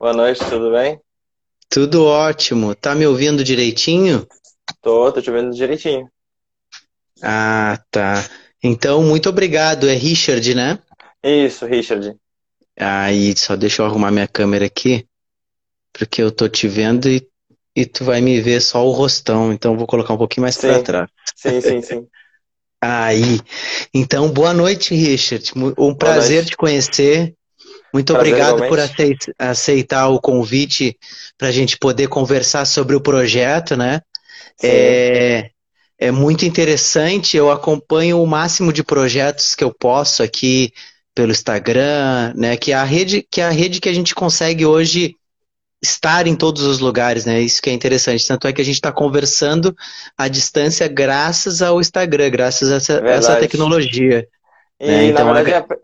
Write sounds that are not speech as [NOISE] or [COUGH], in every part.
Boa noite, tudo bem? Tudo ótimo. Tá me ouvindo direitinho? Tô, tô te ouvindo direitinho. Ah, tá. Então, muito obrigado. É Richard, né? Isso, Richard. Aí, só deixa eu arrumar minha câmera aqui, porque eu tô te vendo e, e tu vai me ver só o rostão, então eu vou colocar um pouquinho mais para trás. sim, sim, sim. [LAUGHS] Aí. Então, boa noite, Richard. Um Boa prazer noite. te conhecer. Muito Prazer obrigado por igualmente. aceitar o convite para a gente poder conversar sobre o projeto, né? Sim, É, é muito interessante. Eu acompanho o máximo de projetos que eu posso aqui pelo Instagram, né? Que é a rede, que é a rede que a gente consegue hoje estar em todos os lugares, né? Isso que é interessante. Tanto é que a gente está conversando à distância graças ao Instagram, graças a essa, é essa verdade. tecnologia, né? E na Então, verdade é a- a, pr-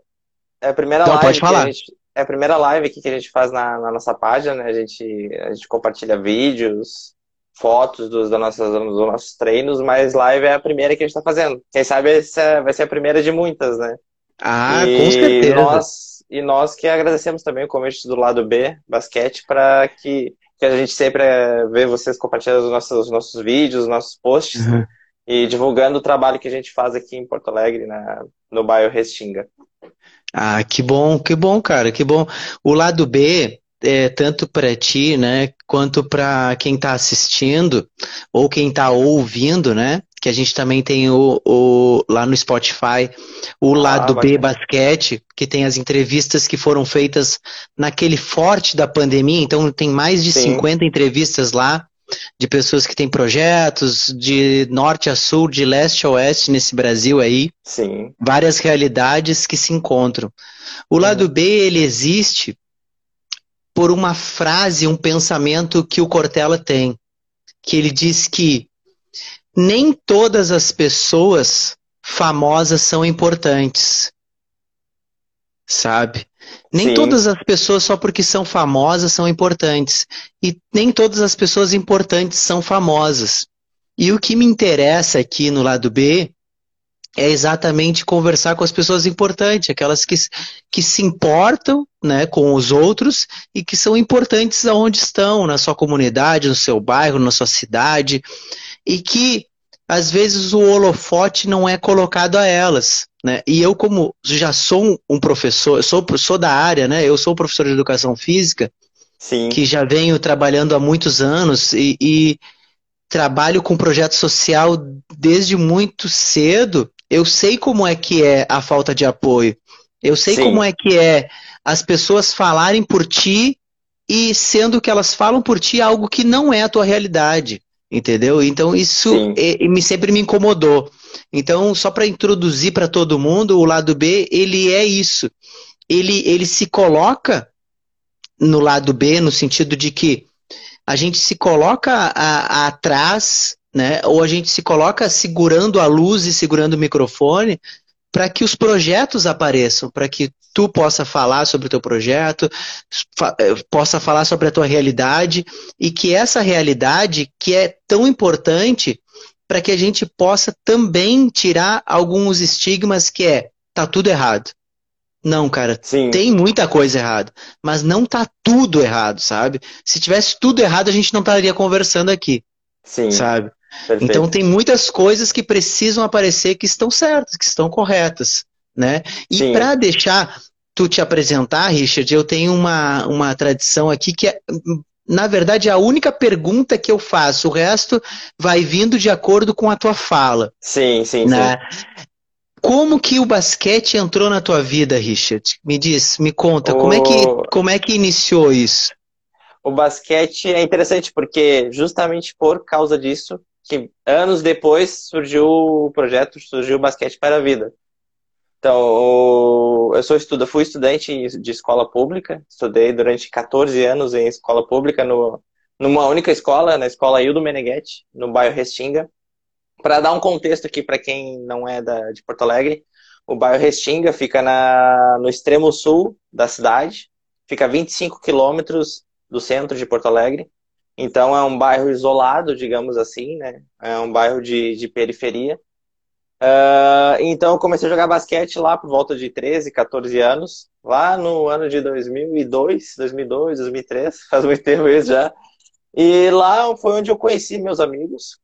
é a primeira não, pode live que a falar. gente, é a primeira live aqui que a gente faz na, na nossa página, né? A gente, a gente compartilha vídeos, fotos dos, das nossas, dos nossos treinos, mas live é a primeira que a gente tá fazendo. Quem sabe essa vai ser a primeira de muitas, né? Ah, com E certeza. nós, e nós que agradecemos também o convite do lado B, basquete, para que, que a gente sempre eh, vê vocês compartilhando os nossos, os nossos vídeos, os nossos posts Uhum. e divulgando o trabalho que a gente faz aqui em Porto Alegre, na, no bairro Restinga. Ah, que bom, que bom, cara, que bom. O lado B é tanto para ti, né, quanto para quem está assistindo ou quem está ouvindo, né? Que a gente também tem o, o- lá no Spotify o Ah, lado B basquete, que tem as entrevistas que foram feitas naquele forte da pandemia. Então tem mais de Sim, 50 entrevistas lá de pessoas que têm projetos de norte a sul, de leste a oeste nesse Brasil aí sim. várias realidades que se encontram. O lado Uhum. B, ele existe por uma frase, um pensamento que o Cortella tem, que ele diz que nem todas as pessoas famosas são importantes, sabe? Nem Sim, todas as pessoas só porque são famosas são importantes, e nem todas as pessoas importantes são famosas. E o que me interessa aqui no lado B é exatamente conversar com as pessoas importantes, aquelas que, que se importam, né, com os outros e que são importantes aonde estão, na sua comunidade, no seu bairro, na sua cidade, e que às vezes o holofote não é colocado a elas, né? E eu, como já sou um, professor, sou, sou da área, né? Eu sou professor de educação física, sim, que já venho trabalhando há muitos anos e, e trabalho com projeto social desde muito cedo. Eu sei como é que é a falta de apoio. Eu sei como sim, é que é as pessoas falarem por ti e sendo que elas falam por ti algo que não é a tua realidade, entendeu? Então isso sim, é- me sempre me incomodou. Então, só para introduzir para todo mundo, o lado B, ele é isso. Ele, ele se coloca no lado B no sentido de que a gente se coloca a- a- atrás, né? Ou a gente se coloca segurando a luz e segurando o microfone para que os projetos apareçam, para que tu possa falar sobre o teu projeto, fa- eh, possa falar sobre a tua realidade e que essa realidade que é tão importante para que a gente possa também tirar alguns estigmas que é tá tudo errado. Não, cara, sim, tem muita coisa errada, mas não tá tudo errado, sabe? Se tivesse tudo errado, a gente não estaria conversando aqui, sim, sabe? Então perfeito. tem muitas coisas que precisam aparecer que estão certas, que estão corretas, né? E para deixar tu te apresentar, Richard, eu tenho uma, uma tradição aqui que é, na verdade, a única pergunta que eu faço, o resto vai vindo de acordo com a tua fala, sim, sim, sim. né? Como que o basquete entrou na tua vida, Richard? Me diz, me conta, como é que, O, como é que iniciou isso? o basquete é interessante porque justamente por causa disso que anos depois surgiu o projeto, surgiu o basquete para a vida. Então, eu sou fui estudante de escola pública, estudei durante 14 anos em escola pública no, numa única escola, na escola Hildo Meneghetti, no bairro Restinga. Para dar um contexto aqui para quem não é da, de Porto Alegre, o bairro Restinga fica na, no extremo sul da cidade, fica a 25 quilômetros do centro de Porto Alegre. Então é um bairro isolado, digamos assim, né? É um bairro de, de periferia. Uh, então eu comecei a jogar basquete lá por volta de 13, 14 anos, lá no ano de 2002, 2002, 2003, faz muito tempo isso já. E lá foi onde eu conheci meus amigos,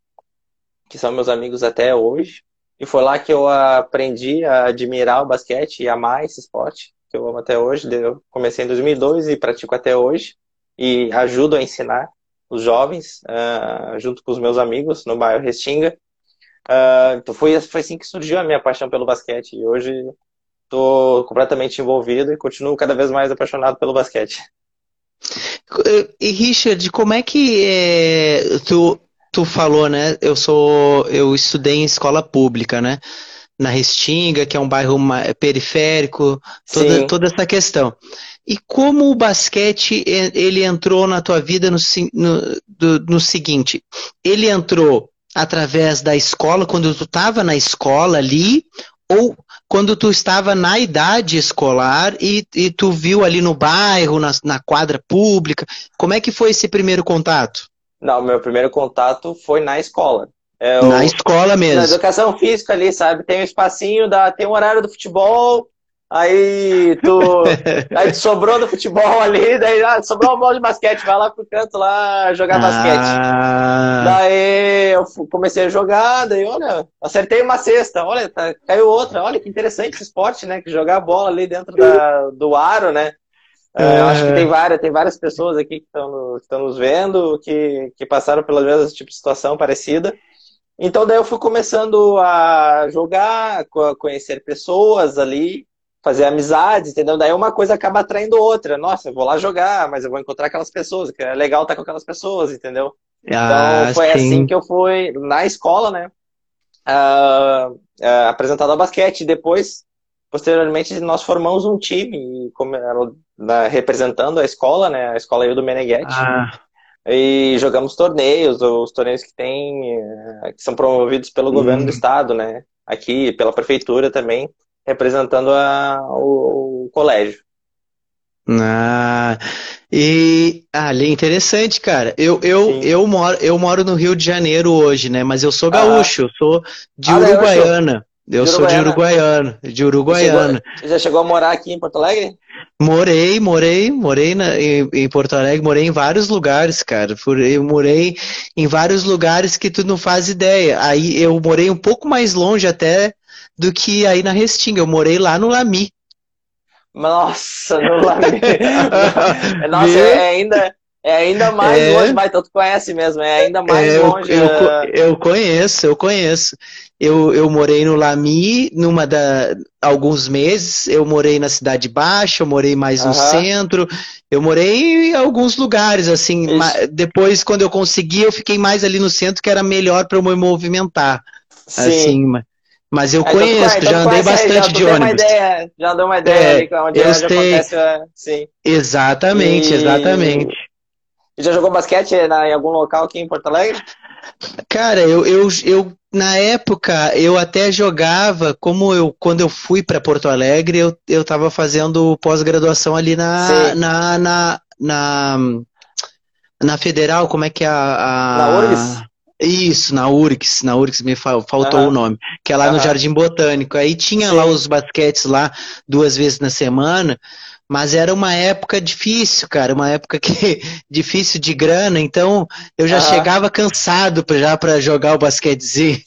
que são meus amigos até hoje. E foi lá que eu aprendi a admirar o basquete e amar esse esporte, que eu amo até hoje. Eu comecei em 2002 e pratico até hoje. E ajudo a ensinar os jovens, uh, junto com os meus amigos no bairro Restinga. Uh, então foi, foi assim que surgiu a minha paixão pelo basquete. E hoje estou completamente envolvido e continuo cada vez mais apaixonado pelo basquete. E Richard, como é que é, tu, tu falou, né? Eu sou, eu estudei em escola pública, né? Na Restinga, que é um bairro periférico, toda, toda essa questão. E como o basquete ele entrou na tua vida no, no, no seguinte? Ele entrou através da escola, quando tu estava na escola ali, ou quando tu estava na idade escolar e, e tu viu ali no bairro, na, na quadra pública? Como é que foi esse primeiro contato? Não, meu primeiro contato foi na escola. Eu, na escola mesmo. Na educação física ali, sabe? Tem um espacinho, da, tem um horário do futebol, aí tu, [LAUGHS] aí tu sobrou do futebol ali, daí ah, sobrou uma bola de basquete, vai lá pro canto lá jogar ah. basquete. Daí eu comecei a jogar, daí olha, acertei uma cesta, olha, tá, caiu outra, olha que interessante esse esporte, né? Que jogar a bola ali dentro da, do aro, né? É, eu acho que tem várias, tem várias pessoas aqui que estão, estão nos vendo, que, que passaram pelo menos esse tipo de situação parecida. Então daí eu fui começando a jogar, a conhecer pessoas ali, fazer amizades, entendeu? Daí uma coisa acaba atraindo outra. Nossa, eu vou lá jogar, mas eu vou encontrar aquelas pessoas, que é legal estar com aquelas pessoas, entendeu? Ah, então foi sim. assim que eu fui na escola, né? Uh, uh, apresentado ao basquete. Depois Posteriormente, nós formamos um time como, na, representando a escola, né? A escola Ildo Meneghetti. Ah. E jogamos torneios, os torneios que tem, eh, que são promovidos pelo hum. governo do estado, né? Aqui, pela prefeitura também, representando a, o, o colégio. Ah, e ali ah, interessante, cara. Eu, eu, eu, moro, eu moro no Rio de Janeiro hoje, né? Mas eu sou ah. gaúcho, ah. eu sou de ah, Uruguaiana. Eu sou de Uruguaiana, de Uruguaiana. Você já chegou a morar aqui em Porto Alegre? Morei, morei, morei na, em, em, Porto Alegre, morei em vários lugares, cara. Eu morei em vários lugares que tu não faz ideia. Aí eu morei um pouco mais longe até do que aí na Restinga. Eu morei lá no Lami. Nossa, no Lami. [LAUGHS] Nossa, é ainda, é ainda mais é... longe, mas tu conhece mesmo, é ainda mais é, longe. Eu, eu, é. eu, conheço, eu conheço. Eu, eu morei no Lami numa da alguns meses, eu morei na Cidade Baixa, eu morei mais no centro, eu morei em alguns lugares, assim, depois quando eu consegui, eu fiquei mais ali no centro, que era melhor para eu me movimentar. Sim. Assim, mas eu conheço, então, já andei bastante já de ônibus. Ideia, já deu uma ideia é, ali onde eu sei. acontece. É, sim. Exatamente, e... exatamente. E já jogou basquete na, em algum local aqui em Porto Alegre? Cara, eu, eu, eu na época eu até jogava, como eu quando eu fui para Porto Alegre, eu, eu tava fazendo pós-graduação ali na, na, na, na, na Federal, como é que é a. a... Na URGS? Isso, na URGS, na URGS me faltou uhum. o nome, que é lá uhum. no Jardim Botânico. Aí tinha Sim. lá os basquetes lá duas vezes na semana. Mas era uma época difícil, cara, uma época que [LAUGHS] difícil de grana, então eu já chegava cansado pra, já para jogar o basquetezinho.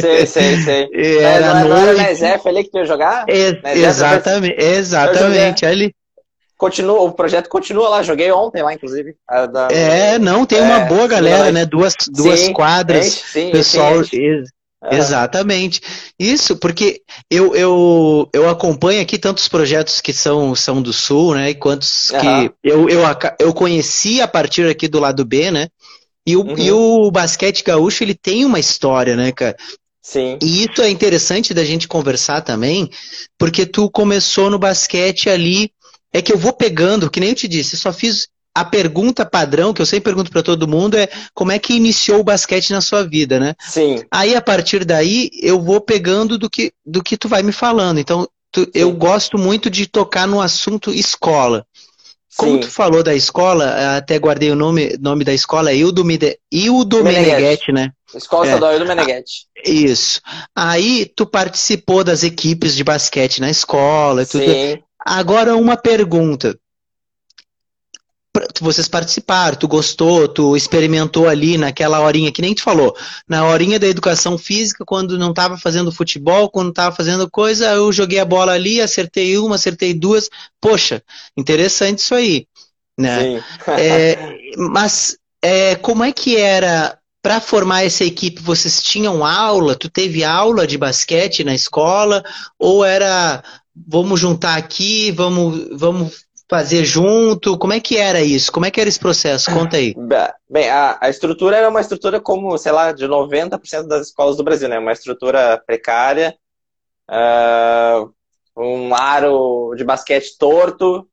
Sei, sei, sei. [LAUGHS] Era não, não era na ESF ali que tu ia jogar? É, exatamente, exatamente, ali. Continua, o projeto continua lá, joguei ontem lá, inclusive. Da... É, não, tem uma é, boa galera, né? Duas, duas sim, quadras. Sim, pessoal. Sim, Exatamente. Isso, porque eu, eu, eu acompanho aqui tantos projetos que são, são do Sul, né? E quantos uhum. que eu, eu, eu conheci a partir aqui do lado B, né? E o, uhum. e o basquete gaúcho, ele tem uma história, né, cara? Sim. E isso é interessante da gente conversar também, porque tu começou no basquete ali. É que eu vou pegando, que nem eu te disse, eu só fiz a pergunta padrão que eu sempre pergunto para todo mundo é como é que iniciou o basquete na sua vida, né? Sim. Aí a partir daí eu vou pegando do que, do que tu vai me falando. Então tu, eu gosto muito de tocar no assunto escola. Como Sim. tu falou da escola, até guardei o nome, nome da escola, Ildo, Mide, Ildo Meneghetti, né? Escola é. Estadual Ildo Meneghetti. Isso. Aí tu participou das equipes de basquete na escola e tudo. Sim. Agora uma pergunta vocês participaram, tu gostou, tu experimentou ali naquela horinha, que nem tu falou, na horinha da educação física, quando não estava fazendo futebol, quando estava fazendo coisa, eu joguei a bola ali, acertei uma, acertei duas. Poxa, interessante isso aí. Né? é, [LAUGHS] mas é, como é que era para formar essa equipe? Vocês tinham aula? Tu teve aula de basquete na escola? Ou era vamos juntar aqui, vamos, vamos fazer junto? Como é que era isso? Como é que era esse processo? Conta aí. Bem, a, a estrutura era uma estrutura como, sei lá, de 90% das escolas do Brasil, né? Uma estrutura precária, uh, um aro de basquete torto.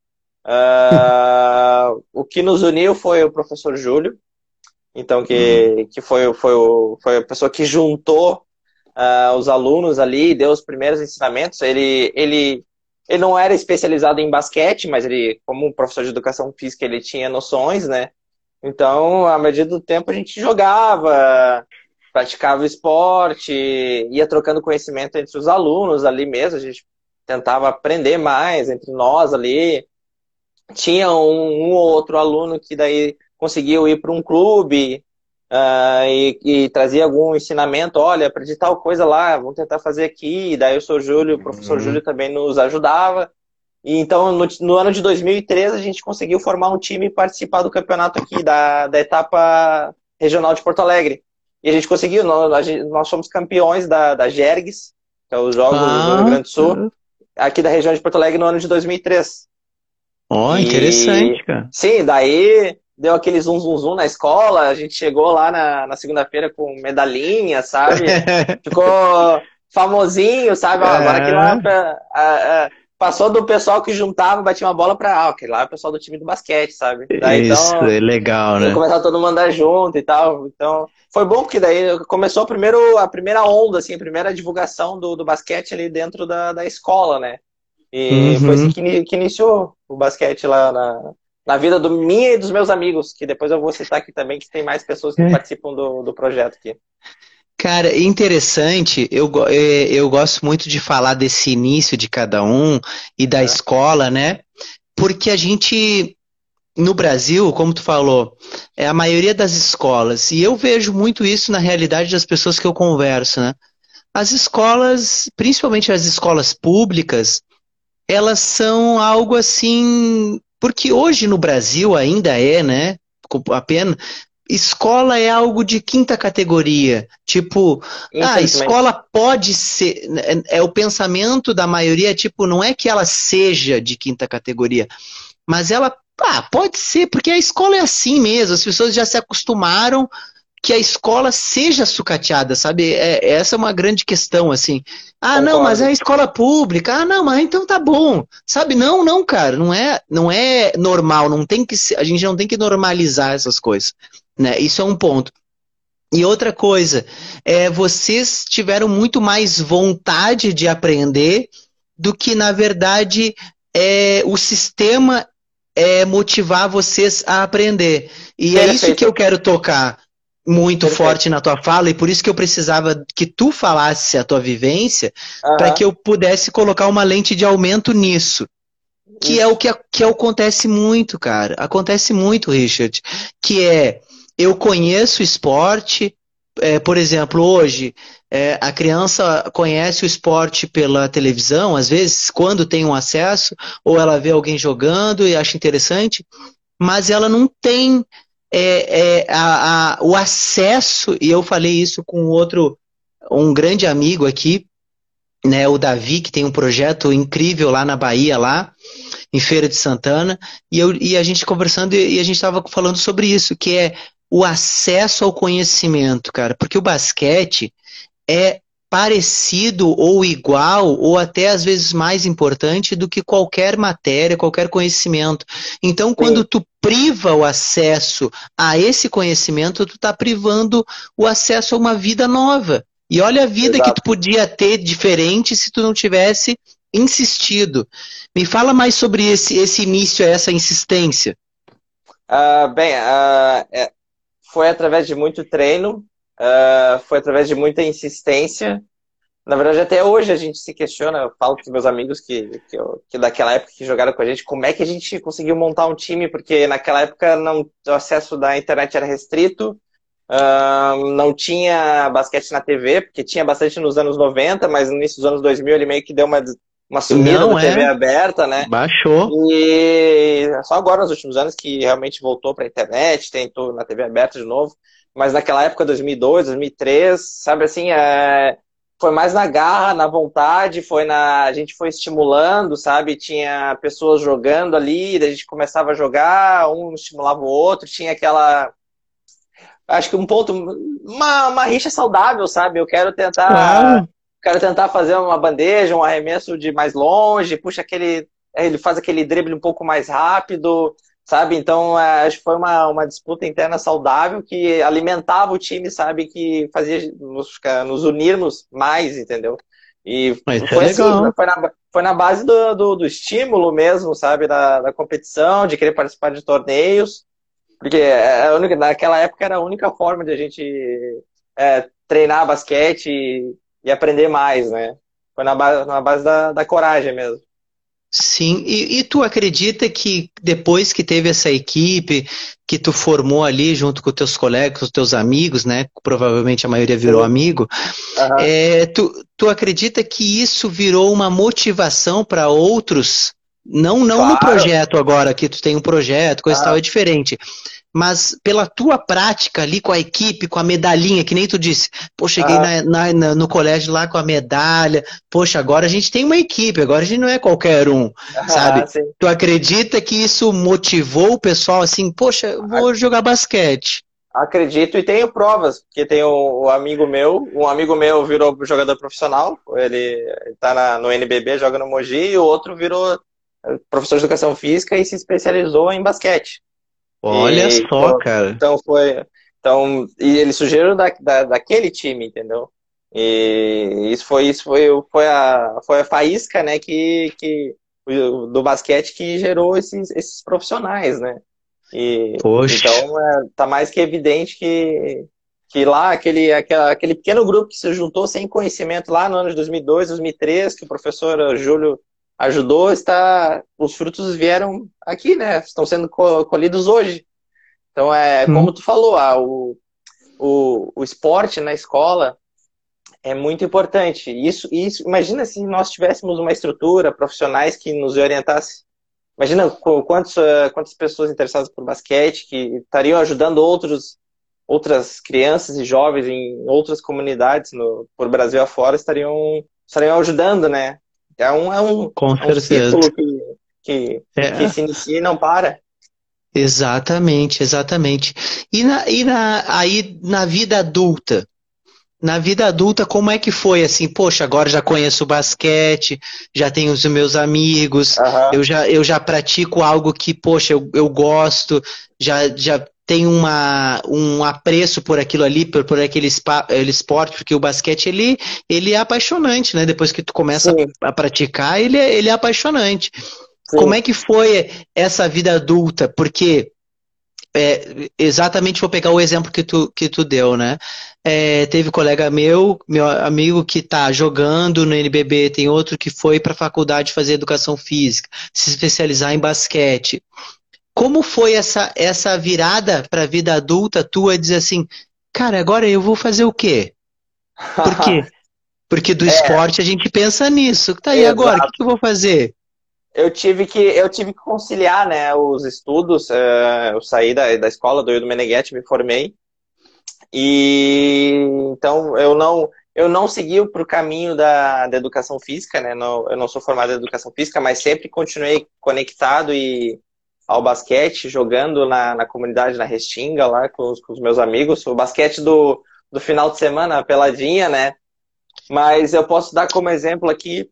Uh, o que nos uniu foi o professor Júlio, então que, uhum. que foi, foi, o, foi a pessoa que juntou uh, os alunos ali, deu os primeiros ensinamentos. Ele, ele ele não era especializado em basquete, mas ele, como professor de educação física, ele tinha noções, né? Então, à medida do tempo, a gente jogava, praticava esporte, ia trocando conhecimento entre os alunos ali mesmo, a gente tentava aprender mais entre nós ali. Tinha um, um ou outro aluno que daí conseguiu ir para um clube, Uh, e, e, trazia algum ensinamento, olha, aprendi tal coisa lá, vamos tentar fazer aqui. E daí o Sr. Júlio, o professor uhum. Júlio também nos ajudava. E então, no, no, ano de 2013, a gente conseguiu formar um time e participar do campeonato aqui, da, da etapa regional de Porto Alegre. E a gente conseguiu, nós, nós somos campeões da, da Jergues, que é os Jogos ah, do Rio Grande do Sul, uhum. aqui da região de Porto Alegre no ano de 2003. Ó, oh, interessante, cara. Sim, daí deu aquele zum zum zum na escola, a gente chegou lá na, na segunda-feira com medalhinha, sabe? [LAUGHS] Ficou famosinho, sabe? É. Agora que lá pra, a, a, passou do pessoal que juntava, batia uma bola pra ah, aquele lá é o pessoal do time do basquete, sabe? Daí, Isso, então, é legal, né? Começar todo mundo andar junto e tal. Então, foi bom porque daí começou a, primeiro, a primeira onda, assim, a primeira divulgação do, do basquete ali dentro da, da escola, né? E uhum. foi assim que, que iniciou o basquete lá na, na vida do minha e dos meus amigos, que depois eu vou citar aqui também, que tem mais pessoas que é. participam do, do projeto aqui. Cara, interessante, eu, é, eu gosto muito de falar desse início de cada um e da é. escola, né? Porque a gente, no Brasil, como tu falou, é a maioria das escolas, e eu vejo muito isso na realidade das pessoas que eu converso, né? As escolas, principalmente as escolas públicas, elas são algo assim porque hoje no Brasil ainda é, né? Apenas escola é algo de quinta categoria. Tipo, a escola pode ser. É, é, o pensamento da maioria, tipo, não é que ela seja de quinta categoria, mas ela ah, pode ser, porque a escola é assim mesmo, as pessoas já se acostumaram que a escola seja sucateada, sabe? É, essa é uma grande questão, assim. Ah, Concordo. não, mas é a escola pública. Ah, não, mas então tá bom. Sabe? Não, não, cara, não é, não é normal, não tem que a gente não tem que normalizar essas coisas, né? Isso é um ponto. E outra coisa, é, vocês tiveram muito mais vontade de aprender do que, na verdade, é, o sistema é motivar vocês a aprender. E Perfeito. é isso que eu quero tocar muito Perfeito. forte na tua fala e por isso que eu precisava que tu falasse a tua vivência uhum. para que eu pudesse colocar uma lente de aumento nisso. Que isso. é o que, que acontece muito, cara. Acontece muito, Richard. Que é, eu conheço o esporte, é, por exemplo, hoje, é, a criança conhece o esporte pela televisão, às vezes, quando tem um acesso, ou ela vê alguém jogando e acha interessante, mas ela não tem é, é a, a, o acesso, e eu falei isso com outro, um grande amigo aqui, né, o Davi, que tem um projeto incrível lá na Bahia, lá, em Feira de Santana, e, eu, e a gente conversando e, a gente estava falando sobre isso, que é o acesso ao conhecimento, cara, porque o basquete é parecido ou igual ou até às vezes mais importante do que qualquer matéria, qualquer conhecimento. Então, quando Sim. tu priva o acesso a esse conhecimento, tu está privando o acesso a uma vida nova. E olha a vida Exato. que tu podia ter diferente se tu não tivesse insistido. Me fala mais sobre esse, esse início, essa insistência. Uh, bem, uh, foi através de muito treino, uh, foi através de muita insistência. Na verdade, até hoje a gente se questiona, eu falo com meus amigos que, que, eu, que, daquela época que jogaram com a gente, como é que a gente conseguiu montar um time, porque naquela época não, o acesso da internet era restrito, Uh, não tinha basquete na TV, porque tinha bastante nos anos 90, mas no início dos anos 2000 ele meio que deu uma, uma sumida não, da TV é. aberta, né? Baixou. E só agora, nos últimos anos, que realmente voltou para a internet, tentou na TV aberta de novo. Mas naquela época, 2002, 2003, sabe assim, é... foi mais na garra, na vontade, foi na. A gente foi estimulando, sabe? Tinha pessoas jogando ali, a gente começava a jogar, um estimulava o outro, tinha aquela acho que um ponto, uma, uma rixa saudável, sabe? Eu quero tentar, claro. quero tentar fazer uma bandeja, um arremesso de mais longe, puxa aquele, ele faz aquele drible um pouco mais rápido, sabe? Então, é, acho que foi uma, uma disputa interna saudável que alimentava o time, sabe? Que fazia nos, nos unirmos mais, entendeu? E Mas foi é assim, foi na, foi na base do, do, do estímulo mesmo, sabe? Da, da competição, de querer participar de torneios. Porque é única, naquela época era a única forma de a gente é, treinar basquete e, e, aprender mais, né? Foi na base, na base da, da coragem mesmo. Sim, e, e, tu acredita que depois que teve essa equipe que tu formou ali junto com teus colegas, com teus amigos, né? Provavelmente a maioria virou Sim. amigo. Uhum. É, tu, tu acredita que isso virou uma motivação para outros não, não claro. no projeto agora, que tu tem um projeto, coisa ah. tal, é diferente. Mas pela tua prática ali com a equipe, com a medalhinha, que nem tu disse, pô, cheguei ah. na, na, no colégio lá com a medalha, poxa, agora a gente tem uma equipe, agora a gente não é qualquer um, [LAUGHS] ah, sabe? Sim. Tu acredita que isso motivou o pessoal assim, poxa, vou jogar basquete? Acredito e tenho provas, porque tem um, amigo meu, um amigo meu virou jogador profissional, ele está no NBB, joga no Mogi, e o outro virou professor de educação física e se especializou em basquete. Olha e, só, então, cara. Então foi. Então, e ele sugeriu da, da, daquele time, entendeu? E isso foi, isso foi, foi, a, foi a faísca, né, que, que, do basquete que gerou esses, esses profissionais, né? E, Poxa. Então, é, tá mais que evidente que, que lá, aquele, aquela, aquele pequeno grupo que se juntou sem conhecimento lá no ano de 2002, 2003, que o professor Júlio ajudou, está os frutos vieram aqui, né? Estão sendo colhidos hoje. Então é hum. como tu falou, ah, o, o, o esporte na escola é muito importante. Isso, isso, imagina se nós tivéssemos uma estrutura, profissionais que nos orientasse. Imagina quantos, ah, quantas pessoas interessadas por basquete que estariam ajudando outros, outras crianças e jovens em outras comunidades no, por Brasil afora estariam, estariam ajudando, né? É um, é um, Com é um círculo que, que, é. que se inicia e não para. Exatamente, exatamente. E, na, e na, aí na vida adulta? Na vida adulta, como é que foi assim? Poxa, agora já conheço o basquete, já tenho os meus amigos, uhum. eu, já, eu já pratico algo que, poxa, eu, eu gosto, já, já tem uma, um apreço por aquilo ali, por, por aquele, spa, esporte, porque o basquete ele, ele é apaixonante, né? Depois que tu começa a, a, praticar, ele é, ele é apaixonante. Sim. Como é que foi essa vida adulta? Porque é, exatamente vou pegar o exemplo que tu, que tu deu, né? É, teve um colega meu, meu amigo que está jogando no NBB, tem outro que foi para a faculdade fazer educação física, se especializar em basquete. Como foi essa, essa virada para a vida adulta tua, dizer assim, cara, agora eu vou fazer o quê? Por quê? [LAUGHS] Porque do é. esporte a gente pensa nisso. Tá aí Exato. agora, o que, eu vou fazer? eu tive que eu tive que conciliar né os estudos uh, eu saí da, da escola do Ildo Meneghetti me formei e então eu não eu não segui para o caminho da, da educação física né não, eu não sou formado em educação física mas sempre continuei conectado e ao basquete, jogando na, na comunidade, na Restinga, lá com os, com os meus amigos. O basquete do, do final de semana, peladinha, né? Mas eu posso dar como exemplo aqui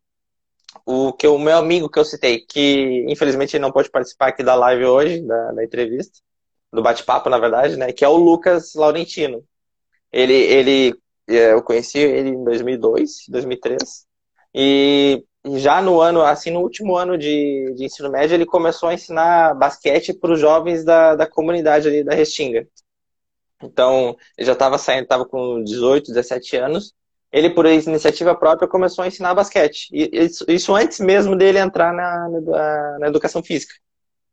o que o meu amigo que eu citei, que infelizmente não pode participar aqui da live hoje, da, da entrevista, do bate-papo, na verdade, né? Que é o Lucas Laurentino. Ele, ele, é, eu conheci ele em 2002, 2003. E já no ano, assim, no último ano de, de ensino médio, ele começou a ensinar basquete para os jovens da, da comunidade ali da Restinga. Então, ele já estava saindo, estava com 18, 17 anos. Ele, por iniciativa própria, começou a ensinar basquete. E isso, isso antes mesmo dele entrar na, na, na educação física.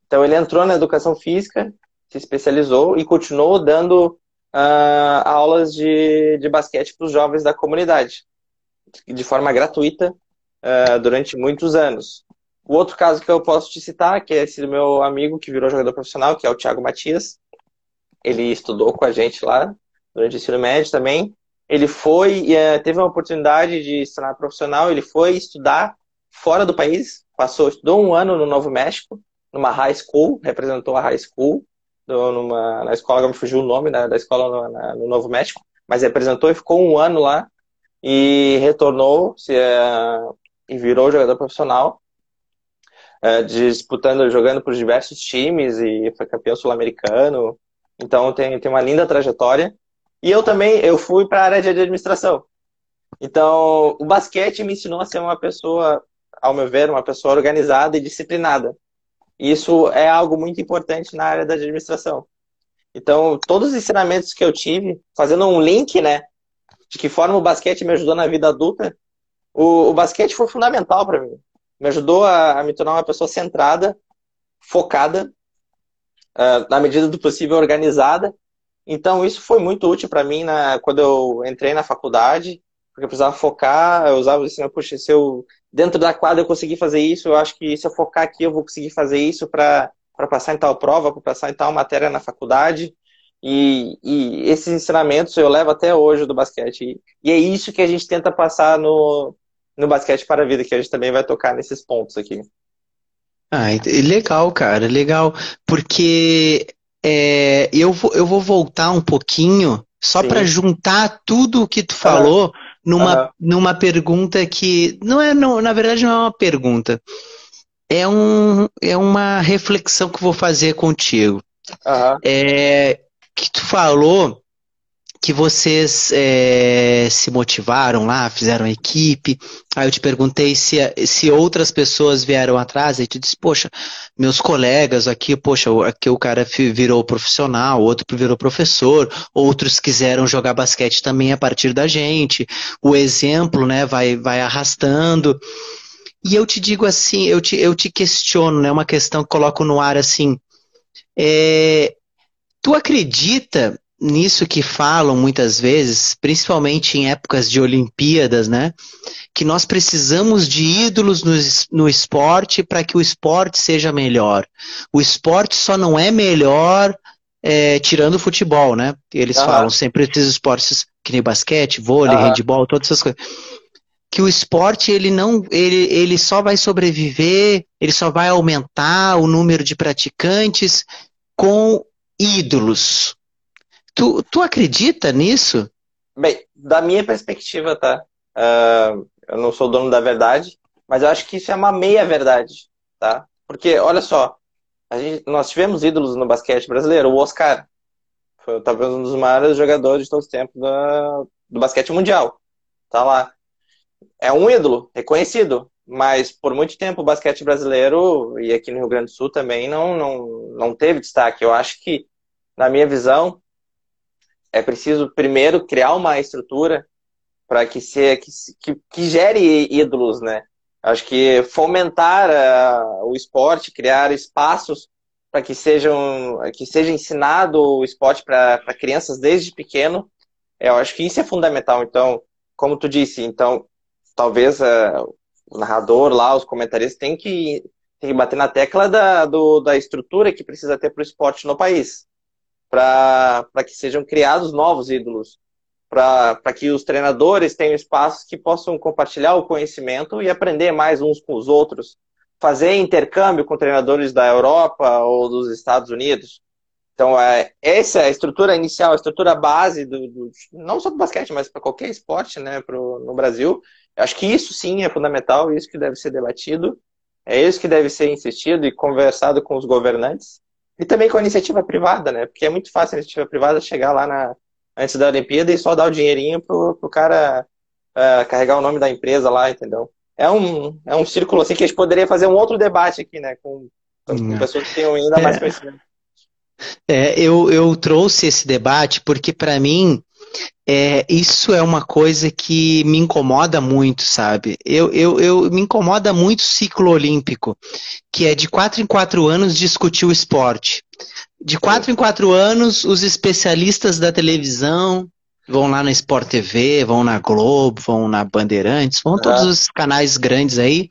Então, ele entrou na educação física, se especializou e continuou dando uh, aulas de, de basquete para os jovens da comunidade, de forma gratuita, uh, durante muitos anos. O outro caso que eu posso te citar, que é esse do meu amigo que virou jogador profissional, que é o Thiago Matias. Ele estudou com a gente lá durante o ensino médio também. Ele foi, uh, teve uma oportunidade de se tornar profissional, ele foi estudar fora do país, passou, estudou um ano no Novo México, numa high school, representou a high school, numa, na escola, me fugiu o nome da, da escola no, na, no Novo México, mas representou e ficou um ano lá e retornou se, uh, e virou jogador profissional, uh, disputando, jogando por diversos times e foi campeão sul-americano. Então tem, tem uma linda trajetória. E eu também, eu fui para a área de administração. Então, o basquete me ensinou a ser uma pessoa, ao meu ver, uma pessoa organizada e disciplinada. Isso é algo muito importante na área da administração. Então, todos os ensinamentos que eu tive, fazendo um link, né, de que forma o basquete me ajudou na vida adulta, o, o basquete foi fundamental para mim. Me ajudou a, a, me tornar uma pessoa centrada, focada, uh, na medida do possível organizada. Então, isso foi muito útil para mim na, quando eu entrei na faculdade, porque eu precisava focar, eu usava assim, puxa, se eu dentro da quadra eu conseguir fazer isso, eu acho que se eu focar aqui eu vou conseguir fazer isso para passar em tal prova, para passar em tal matéria na faculdade. E, e, esses ensinamentos eu levo até hoje do basquete. E, é isso que a gente tenta passar no, no basquete para a vida, que a gente também vai tocar nesses pontos aqui. Ah, legal, cara, legal. Porque é, eu, vou, eu vou voltar um pouquinho só para juntar tudo o que tu falou numa, uhum. numa pergunta que não é, não, na verdade não é uma pergunta, é, um, é uma reflexão que eu vou fazer contigo. Uhum. É, que tu falou que vocês é, se motivaram lá, fizeram equipe. Aí eu te perguntei se, se outras pessoas vieram atrás, aí tu disse, poxa, meus colegas aqui, poxa, aqui o cara virou profissional, outro virou professor, outros quiseram jogar basquete também a partir da gente. O exemplo, né, vai, vai arrastando. E eu te digo assim, eu te, eu te questiono, né, uma questão que coloco no ar assim, é, tu acredita nisso que falam muitas vezes, principalmente em épocas de Olimpíadas, né? Que nós precisamos de ídolos no, no esporte para que o esporte seja melhor. O esporte só não é melhor é, tirando o futebol, né? Eles falam sempre esses esportes que nem basquete, vôlei, handball, todas essas coisas. Que o esporte ele não, ele, ele só vai sobreviver, ele só vai aumentar o número de praticantes com ídolos, Tu, tu acredita nisso? Bem, da minha perspectiva, tá? Uh, eu não sou dono da verdade, mas eu acho que isso é uma meia-verdade, tá? Porque, olha só, gente, nós tivemos ídolos no basquete brasileiro. O Oscar foi talvez um dos maiores jogadores de todos os tempos do, do basquete mundial. Tá lá. É um ídolo, reconhecido, mas por muito tempo o basquete brasileiro, e aqui no Rio Grande do Sul também, não, não, não teve destaque. Eu acho que, na minha visão, é preciso primeiro criar uma estrutura para que, se, que, que, que, gere ídolos, né? Acho que fomentar uh, o esporte, criar espaços para que sejam que seja ensinado o esporte para crianças desde pequeno, eu acho que isso é fundamental. Então, como tu disse, então talvez uh, o narrador lá, os comentaristas têm que, têm que bater na tecla da, do, da estrutura que precisa ter para o esporte no país para que sejam criados novos ídolos, para que os treinadores tenham espaços que possam compartilhar o conhecimento e aprender mais uns com os outros, fazer intercâmbio com treinadores da Europa ou dos Estados Unidos. Então, é, essa é a estrutura inicial, a estrutura base, do, do não só do basquete, mas para qualquer esporte né, pro, no Brasil. Eu acho que isso sim é fundamental, isso que deve ser debatido, é isso que deve ser insistido e conversado com os governantes. E também com a iniciativa privada, né? Porque é muito fácil a iniciativa privada chegar lá na, antes da Olimpíada e só dar o dinheirinho pro, pro cara uh, carregar o nome da empresa lá, entendeu? é um, é um círculo assim que a gente poderia fazer um outro debate aqui, né? Com, com hum. pessoas que tenham ainda mais é. conhecimento. É, eu, eu trouxe esse debate porque, para mim, é, isso é uma coisa que me incomoda muito, sabe? Eu, eu, eu me incomoda muito o ciclo olímpico, que é de quatro em quatro anos discutir o esporte. De quatro em quatro anos, os especialistas da televisão vão lá na Sport TV, vão na Globo, vão na Bandeirantes, vão todos os canais grandes aí.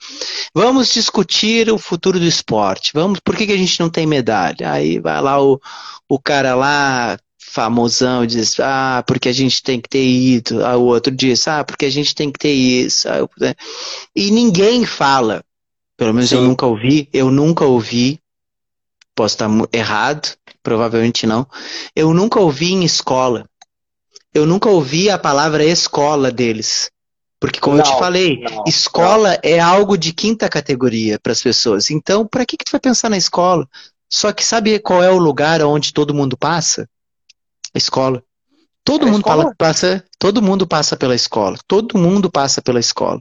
Vamos discutir o futuro do esporte. Vamos, por que, que a gente não tem medalha? Aí vai lá o, o cara lá, famosão, diz, ah, porque a gente tem que ter ido. Aí o outro diz, ah, porque a gente tem que ter isso. Né? E ninguém fala. Pelo menos Sim. eu nunca ouvi, eu nunca ouvi. Posso estar errado, provavelmente não. Eu nunca ouvi em escola. Eu nunca ouvi a palavra escola deles. Porque, como não, eu te falei, não, escola não. é algo de quinta categoria para as pessoas. Então, para que, que tu vai pensar na escola? Só que sabe qual é o lugar onde todo mundo passa? A escola. Todo é mundo escola? passa, todo mundo passa pela escola. Todo mundo passa pela escola.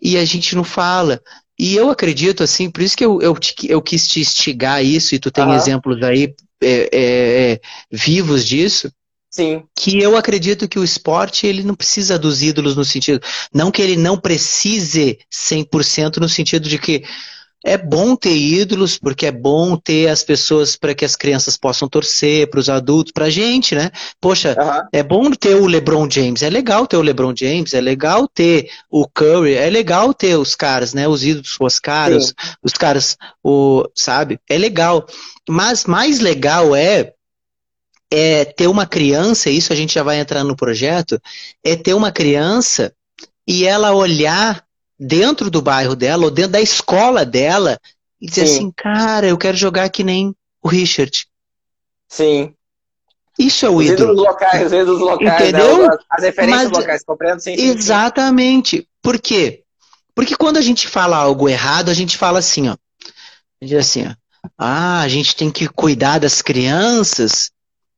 E a gente não fala. E eu acredito, assim, por isso que eu, eu, eu quis te instigar isso, e tu tem uhum. exemplos aí é, é, é, vivos disso. Sim. Que eu acredito que o esporte ele não precisa dos ídolos no sentido. Não que ele não precise 100% no sentido de que é bom ter ídolos, porque é bom ter as pessoas para que as crianças possam torcer, para os adultos, para a gente, né? Poxa, uhum. é bom ter o LeBron James, é legal ter o LeBron James, é legal ter o Curry, é legal ter os caras, né? Os ídolos, os caras, os caras, o, sabe? É legal. Mas mais legal é é ter uma criança, isso a gente já vai entrar no projeto, é ter uma criança e ela olhar dentro do bairro dela, ou dentro da escola dela, e dizer Sim. assim, cara, eu quero jogar que nem o Richard. Sim. Isso é o os ídolo. Os locais, os ídolos locais, né? Entendeu? Né? as referências Mas, locais, compreendo? Sim, sim, Exatamente. Sim. Por quê? Porque quando a gente fala algo errado, a gente fala assim, ó. A gente diz assim, ó. Ah, a gente tem que cuidar das crianças,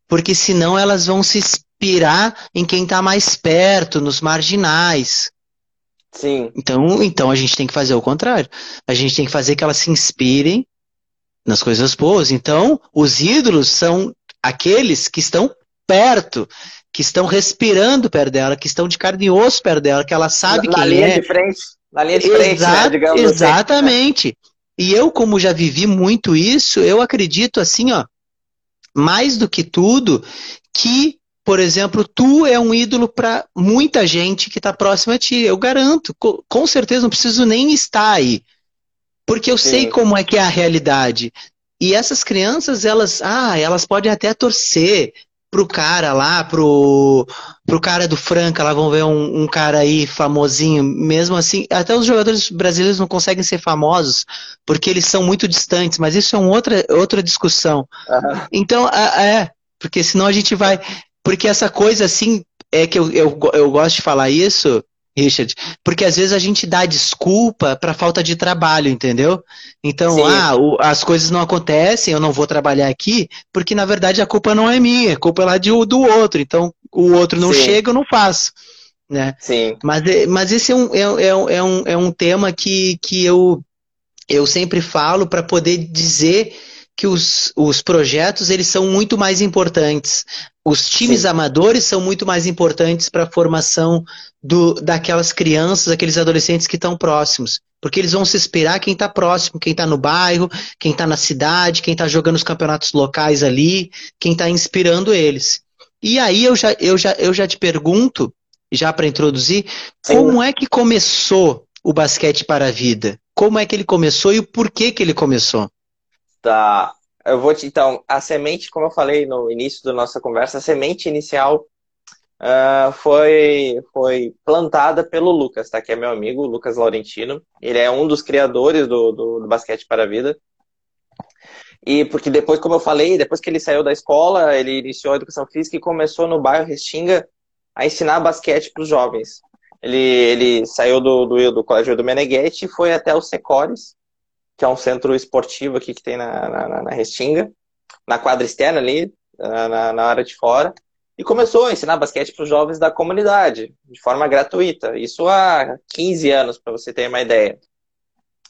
porque senão elas vão se inspirar em quem está mais perto, nos marginais. Sim. Então, então a gente tem que fazer o contrário. A gente tem que fazer que elas se inspirem nas coisas boas. Então, os ídolos são aqueles que estão perto, que estão respirando perto dela, que estão de carne e osso perto dela, que ela sabe na, quem na linha é. De frente, na linha de frente, né, digamos assim. Exatamente. Assim. E eu, como já vivi muito isso, eu acredito assim, ó, mais do que tudo, que por exemplo, tu é um ídolo para muita gente que está próxima a ti. Eu garanto, com certeza não preciso nem estar aí. Porque eu Sim. sei como é que é a realidade. E essas crianças, elas, ah, elas podem até torcer pro cara lá, pro, pro cara do Franca, lá vão ver um, um, cara aí famosinho, mesmo assim, até os jogadores brasileiros não conseguem ser famosos, porque eles são muito distantes, mas isso é uma outra, outra discussão. Uhum. Então, é, porque senão a gente vai, porque essa coisa assim, é que eu, eu, eu gosto de falar isso, Richard, porque às vezes a gente dá desculpa para falta de trabalho, entendeu? Então, Sim. ah, o, as coisas não acontecem, eu não vou trabalhar aqui, porque na verdade a culpa não é minha, a culpa é lá de, do outro. Então, o outro não Sim. chega, eu não faço. Né? Sim. Mas, é, mas esse é um, é, é, é, um, é um tema que, que eu, eu sempre falo para poder dizer que os, os projetos eles são muito mais importantes. Os times Sim. amadores são muito mais importantes para a formação do, daquelas crianças, aqueles adolescentes que estão próximos. Porque eles vão se inspirar quem está próximo, quem está no bairro, quem está na cidade, quem está jogando os campeonatos locais ali, quem está inspirando eles. E aí eu já, eu já, eu já te pergunto, já para introduzir, Sim. como é que começou o basquete para a vida? Como é que ele começou e o porquê que ele começou? Tá. Eu vou te. Então, a semente, como eu falei no início da nossa conversa, a semente inicial uh, foi, foi plantada pelo Lucas, tá? Que é meu amigo, Lucas Laurentino. Ele é um dos criadores do, do, do Basquete para a Vida. E porque depois, como eu falei, depois que ele saiu da escola, ele iniciou a educação física e começou no bairro Restinga a ensinar basquete para os jovens. Ele, ele saiu do, do, do colégio do Meneghetti e foi até o Secores, que é um centro esportivo aqui que tem na, na, na Restinga, na quadra externa ali, na, na área de fora. e começou a ensinar basquete para os jovens da comunidade, de forma gratuita. Isso há 15 anos, para você ter uma ideia.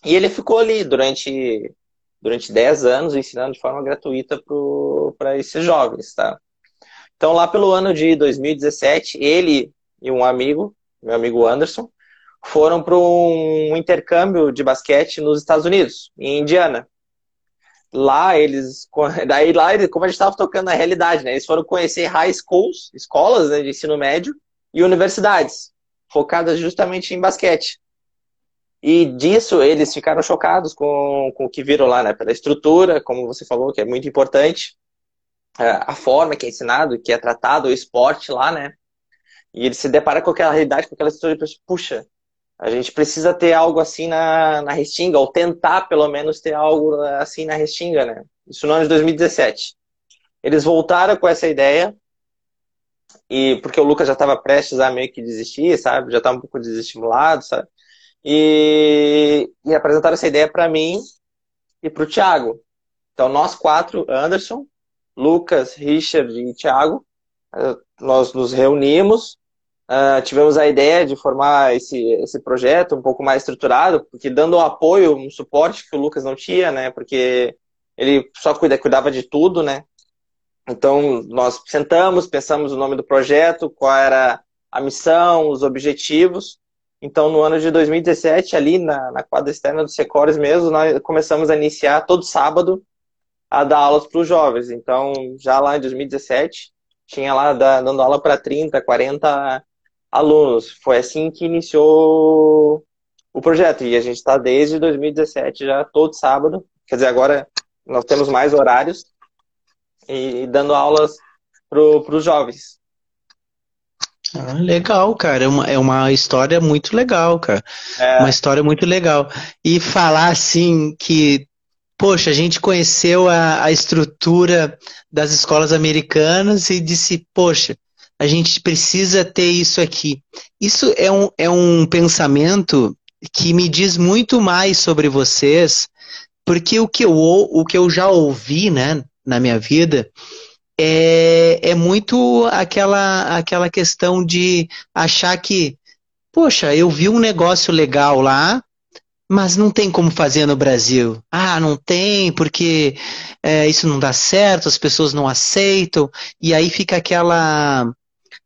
E ele ficou ali durante, durante 10 anos ensinando de forma gratuita para esses jovens, tá? Então, lá pelo ano de 2017, ele e um amigo, meu amigo Anderson, foram para um intercâmbio de basquete nos Estados Unidos, em Indiana. Lá eles, [LAUGHS] daí lá, como a gente estava tocando na realidade, né? Eles foram conhecer high schools, escolas né, de ensino médio e universidades, focadas justamente em basquete. E disso eles ficaram chocados com, com o que viram lá, né? Pela estrutura, como você falou, que é muito importante, é, a forma que é ensinado, que é tratado o esporte lá, né? E ele se depara com aquela realidade, com aquela estrutura e pensa, puxa, a gente precisa ter algo assim na, na Restinga, ou tentar pelo menos ter algo assim na Restinga, né? Isso no ano de 2017. Eles voltaram com essa ideia, e porque o Lucas já estava prestes a meio que desistir, sabe? Já estava um pouco desestimulado, sabe? E, e apresentaram essa ideia para mim e para o Thiago. Então, nós quatro, Anderson, Lucas, Richard e Thiago, nós nos reunimos Uh, tivemos a ideia de formar esse, esse projeto um pouco mais estruturado, porque dando um apoio, um suporte que o Lucas não tinha, né? Porque ele só cuida, cuidava de tudo, né? Então, nós sentamos, pensamos o nome do projeto, qual era a missão, os objetivos. Então, no ano de 2017, ali na, na quadra externa do Secores mesmo, nós começamos a iniciar todo sábado a dar aulas para os jovens. Então, já lá em 2017, tinha lá dando aula para 30, 40 alunos. Foi assim que iniciou o projeto. E a gente está desde 2017 já todo sábado. Quer dizer, agora nós temos mais horários e, dando aulas para os jovens. Ah, legal, cara. É uma, é uma história muito legal, cara. É... Uma história muito legal. E falar assim que, poxa, a gente conheceu a, a estrutura das escolas americanas e disse, poxa, a gente precisa ter isso aqui. Isso é um, é um pensamento que me diz muito mais sobre vocês, porque o que eu, o que eu já ouvi né, na minha vida é, é muito aquela, aquela questão de achar que, poxa, eu vi um negócio legal lá, mas não tem como fazer no Brasil. Ah, não tem, porque é, isso não dá certo, as pessoas não aceitam, e aí fica aquela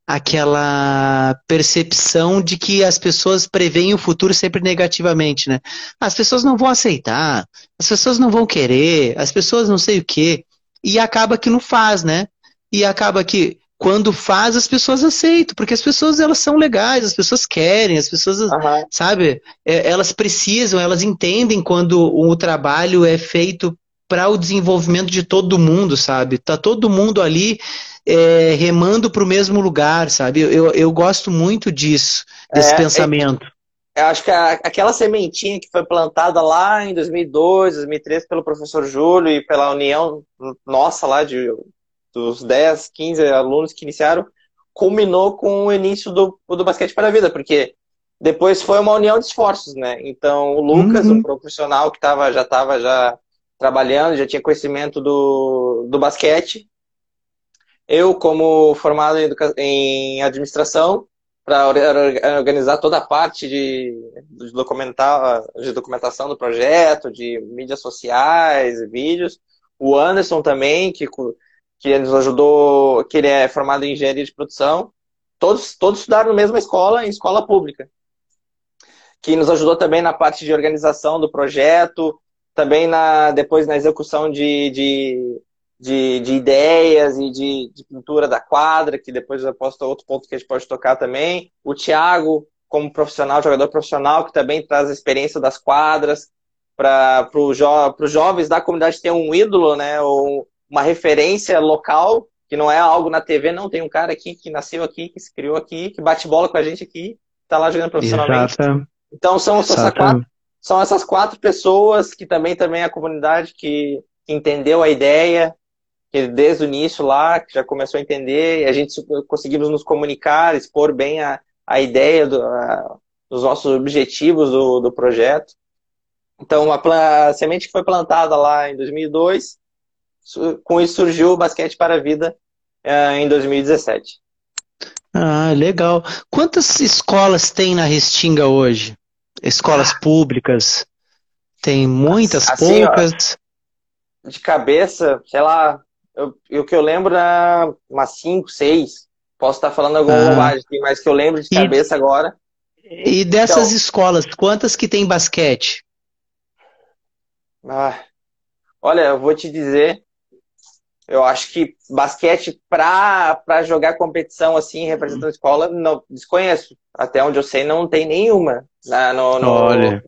aquela percepção de que as pessoas preveem o futuro sempre negativamente, né? As pessoas não vão aceitar, as pessoas não vão querer, as pessoas não sei o quê. E acaba que não faz, né? E acaba que quando faz, as pessoas aceitam, porque as pessoas elas são legais, as pessoas querem, as pessoas, uhum. sabe? É, elas precisam, elas entendem quando o trabalho é feito para o desenvolvimento de todo mundo, sabe? Tá todo mundo ali é, remando para o mesmo lugar, sabe? Eu, eu gosto muito disso, desse é, pensamento. É, eu acho que a, aquela sementinha que foi plantada lá em 2002, 2003 pelo professor Júlio e pela união nossa lá de dos 10, 15 alunos que iniciaram, culminou com o início do, do basquete para a vida, porque depois foi uma união de esforços, né? Então o Lucas, uhum. um profissional que tava, já estava já trabalhando, já tinha conhecimento do, do basquete, eu, como formado em, em administração, para organizar toda a parte de, de, de documentação do projeto, de mídias sociais, vídeos. O Anderson também, que, que nos ajudou, que ele é formado em engenharia de produção. Todos, todos estudaram na mesma escola, em escola pública. Que nos ajudou também na parte de organização do projeto, também na, depois na execução de, de de, de ideias e de, de, pintura da quadra, que depois eu posto outro ponto que a gente pode tocar também. O Thiago, como profissional, jogador profissional, que também traz a experiência das quadras para os jo jovens da comunidade ter um ídolo, né? Ou uma referência local, que não é algo na TV, não. Tem um cara aqui que nasceu aqui, que se criou aqui, que bate bola com a gente aqui, está lá jogando profissionalmente. Exato. Então são, essas, quatro, são essas quatro pessoas que também, também a comunidade que entendeu a ideia, que desde o início lá que já começou a entender, a gente conseguimos nos comunicar, expor bem a, a ideia do, a, dos nossos objetivos do, do projeto. Então, a, a, semente que foi plantada lá em 2002, com isso surgiu o Basquete para a Vida uh, em 2017. Ah, legal. Quantas escolas tem na Restinga hoje? Escolas ah. públicas? Tem muitas, assim, poucas? Ó, de cabeça, sei lá, o que eu lembro é umas 5, 6. Posso estar falando alguma ah. bobagem aqui, mas que eu lembro de cabeça e, agora. E dessas então, escolas, quantas que tem basquete? Ah, olha, eu vou te dizer, eu acho que basquete para jogar competição assim, representando a escola, não desconheço. Até onde eu sei, não tem nenhuma né, no, no,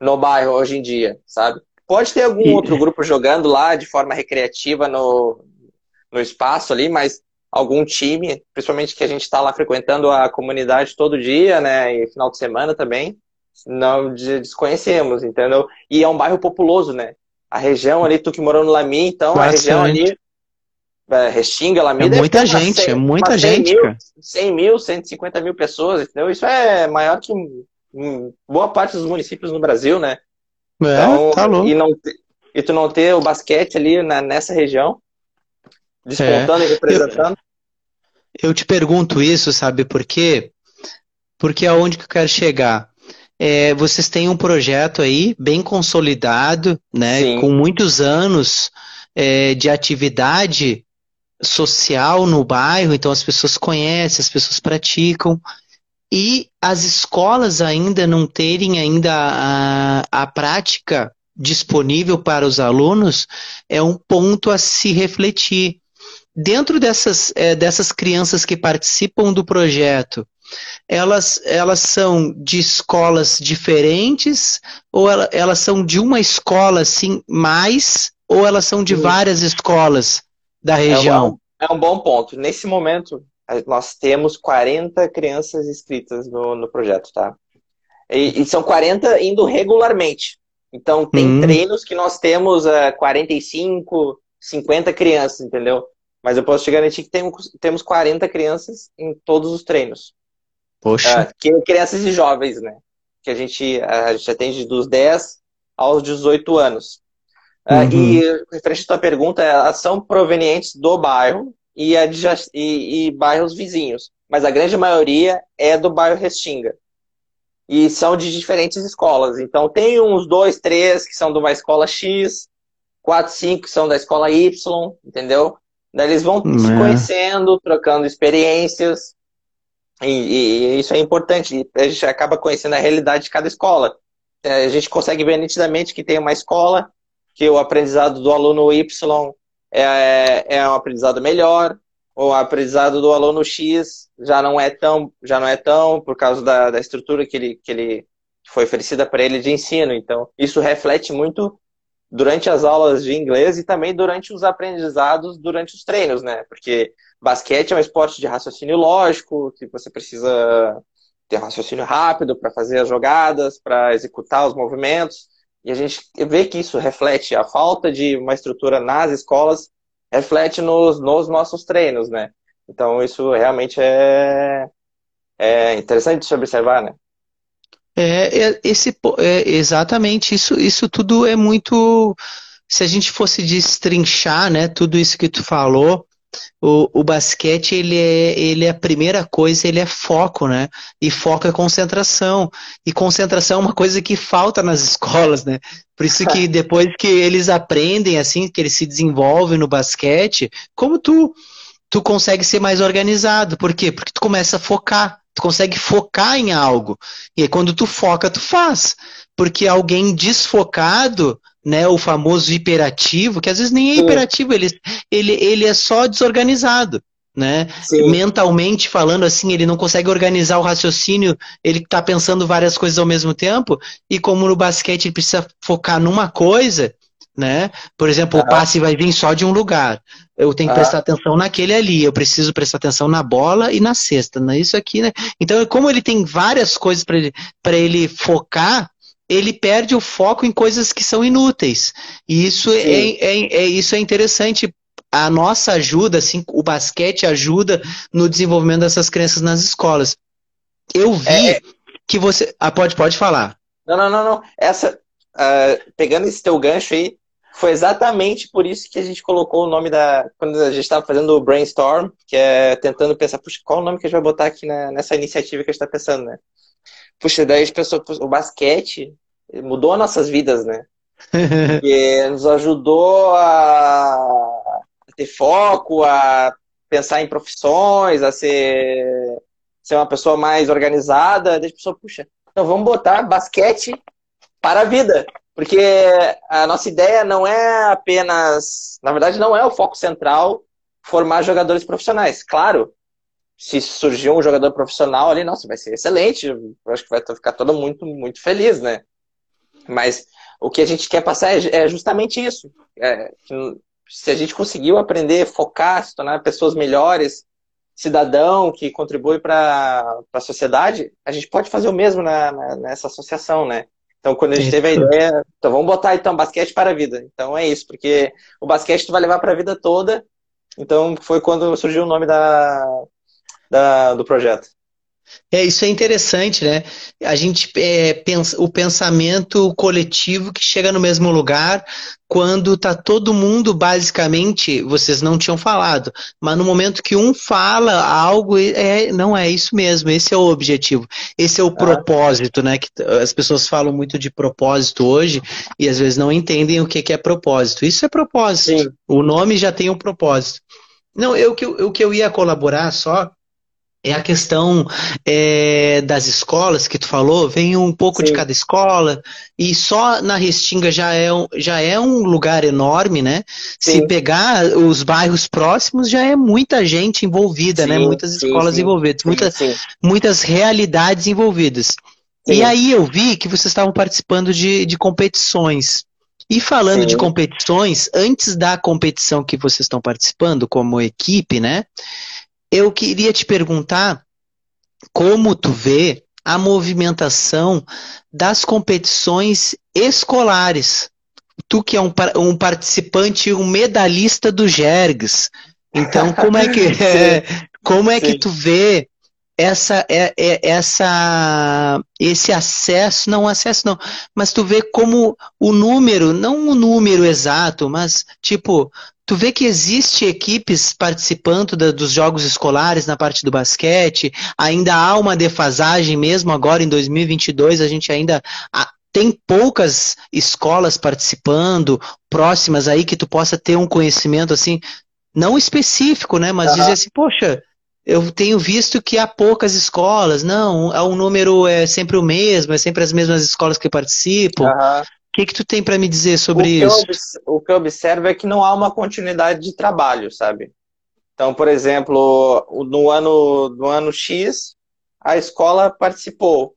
no, bairro hoje em dia, sabe? Pode ter algum e... outro grupo jogando lá de forma recreativa no, no espaço ali, mas algum time, principalmente que a gente está lá frequentando a comunidade todo dia, né? E final de semana também, não desconhecemos, entendeu? E é um bairro populoso, né? A região ali, tu que morou no Lami, então Bastante. a região ali é, Restinga, Alameda. É muita gente, 100, é muita gente. Mil, 100 mil, 150 mil pessoas, entendeu? Isso é maior que boa parte dos municípios no Brasil, né? É, então, tá louco. E, não, e tu não ter o basquete ali na, nessa região, despontando é. e representando. Eu, eu, te pergunto isso, sabe por quê? Porque aonde que eu quero chegar? É, vocês têm um projeto aí bem consolidado, né? Sim. Com muitos anos é, de atividade social no bairro, então as pessoas conhecem, as pessoas praticam, e as escolas ainda não terem ainda a, a prática disponível para os alunos é um ponto a se refletir. Dentro dessas, é, dessas crianças que participam do projeto, elas, elas são de escolas diferentes ou ela, elas são de uma escola assim mais ou elas são de várias escolas da região? É um, é um bom ponto. Nesse momento, nós temos 40 crianças inscritas no, no projeto, tá? E, e, são 40 indo regularmente. Então, tem hum. treinos que nós temos uh, 45, 50 crianças, entendeu? Mas eu posso te garantir que temos, temos 40 crianças em todos os treinos. Poxa. Uh, que, crianças e jovens, né? Que a gente, a gente atende dos 10 aos 18 anos. Ah, uhum. e, referente à tua pergunta, elas são provenientes do bairro e, e, e, bairros vizinhos. Mas a grande maioria é do bairro Restinga. E são de diferentes escolas. Então, tem uns dois, três que são de uma escola X, quatro, cinco que são da escola Y, entendeu? Daí eles vão se é. conhecendo, trocando experiências. E, e, isso é importante. A gente acaba conhecendo a realidade de cada escola. É, a gente consegue ver nitidamente que tem uma escola que o aprendizado do aluno Y é, é um aprendizado melhor, o aprendizado do aluno X já não é tão, já não é tão por causa da, da estrutura que ele, que ele foi oferecida para ele de ensino. Então, isso reflete muito durante as aulas de inglês e também durante os aprendizados durante os treinos, né? Porque basquete é um esporte de raciocínio lógico, que você precisa ter raciocínio rápido para fazer as jogadas, para executar os movimentos. E a gente vê que isso reflete a falta de uma estrutura nas escolas, reflete nos, nos nossos treinos, né? Então isso realmente é, é interessante de se observar, né? É, é esse, é, exatamente, isso, isso tudo é muito. Se a gente fosse destrinchar, né, tudo isso que tu falou, o, o basquete, ele é, ele é a primeira coisa, ele é foco, né? E foco é concentração. E concentração é uma coisa que falta nas [LAUGHS] escolas, né? Por isso que [LAUGHS] depois que eles aprendem, assim, que eles se desenvolvem no basquete, como tu, tu consegue ser mais organizado. Por quê? Porque tu começa a focar. Tu consegue focar em algo. E aí, quando tu foca, tu faz. Porque alguém desfocado, né, o famoso hiperativo, que às vezes nem é hiperativo, ele, ele, ele é só desorganizado. Né? Mentalmente falando assim, ele não consegue organizar o raciocínio, ele está pensando várias coisas ao mesmo tempo, e como no basquete ele precisa focar numa coisa, né? Por exemplo, uhum. o passe vai vir só de um lugar. Eu tenho que uhum. prestar atenção naquele ali, eu preciso prestar atenção na bola e na cesta, né? Isso aqui, né? Então, como ele tem várias coisas para ele, ele focar, ele perde o foco em coisas que são inúteis. E isso é, é, é, isso é interessante. A nossa ajuda, assim, o basquete ajuda no desenvolvimento dessas crianças nas escolas. Eu vi é, é. que você. Ah, pode, pode falar. Não, não, não, não. Essa. Uh, pegando esse teu gancho aí, foi exatamente por isso que a gente colocou o nome da. Quando a gente estava fazendo o brainstorm, que é tentando pensar, puxa, qual o nome que a gente vai botar aqui na, nessa iniciativa que a gente está pensando, né? Puxa, daí a gente pensou, o basquete mudou nossas vidas, né? [LAUGHS] Porque nos ajudou a ter foco, a pensar em profissões, a ser, ser uma pessoa mais organizada. Daí a pensou, puxa, então vamos botar basquete para a vida. Porque a nossa ideia não é apenas, na verdade, não é o foco central formar jogadores profissionais. Claro, se surgir um jogador profissional ali, nossa, vai ser excelente. Eu acho que vai ficar todo muito, muito feliz, né? Mas o que a gente quer passar é, é justamente isso. É, se a gente conseguiu aprender, focar, se tornar pessoas melhores, cidadão que contribui para a sociedade, a gente pode fazer o mesmo na, na, nessa associação, né? Então, quando a gente teve a ideia, então vamos botar então basquete para a vida. Então é isso, porque o basquete tu vai levar para a vida toda. Então foi quando surgiu o nome da, da, do projeto. É, isso é interessante, né? A gente é, pensa, o pensamento coletivo que chega no mesmo lugar quando tá todo mundo basicamente, vocês não tinham falado, mas no momento que um fala algo, é, não é isso mesmo, esse é o objetivo, esse é o ah. propósito, né? Que as pessoas falam muito de propósito hoje e às vezes não entendem o que, que é propósito. Isso é propósito. Sim. O nome já tem um propósito. Não, eu, o que eu ia colaborar só é a questão é, das escolas que tu falou, vem um pouco Sim. de cada escola, e só na Restinga já é, um, já é um lugar enorme, né? Sim. Se pegar os bairros próximos, já é muita gente envolvida, né? sim, né? Muitas escolas envolvidas, muitas, muitas realidades envolvidas. E aí eu vi que vocês estavam participando de, de competições. E falando de competições, antes da competição que vocês estão participando como equipe, né? Eu queria te perguntar como tu vê a movimentação das competições escolares. Tu que é um, um participante, um medalhista do Jergs. Então, como é que, [LAUGHS] é, como é que tu vê essa, é, é, essa, esse acesso, não acesso não, mas tu vê como o número, não o número exato, mas tipo, Tu vê que existe equipes participando da, dos jogos escolares na parte do basquete, ainda há uma defasagem mesmo agora em 2022, a gente ainda tem poucas escolas participando, próximas aí que tu possa ter um conhecimento assim, não específico, né, mas uhum. dizer assim, poxa, eu tenho visto que há poucas escolas, não, o número é sempre o mesmo, é sempre as mesmas escolas que participam. Uhum que, que tu tem para me dizer sobre o isso? o que eu observo é que não há uma continuidade de trabalho, sabe? Então, por exemplo, no ano, no ano X, a escola participou.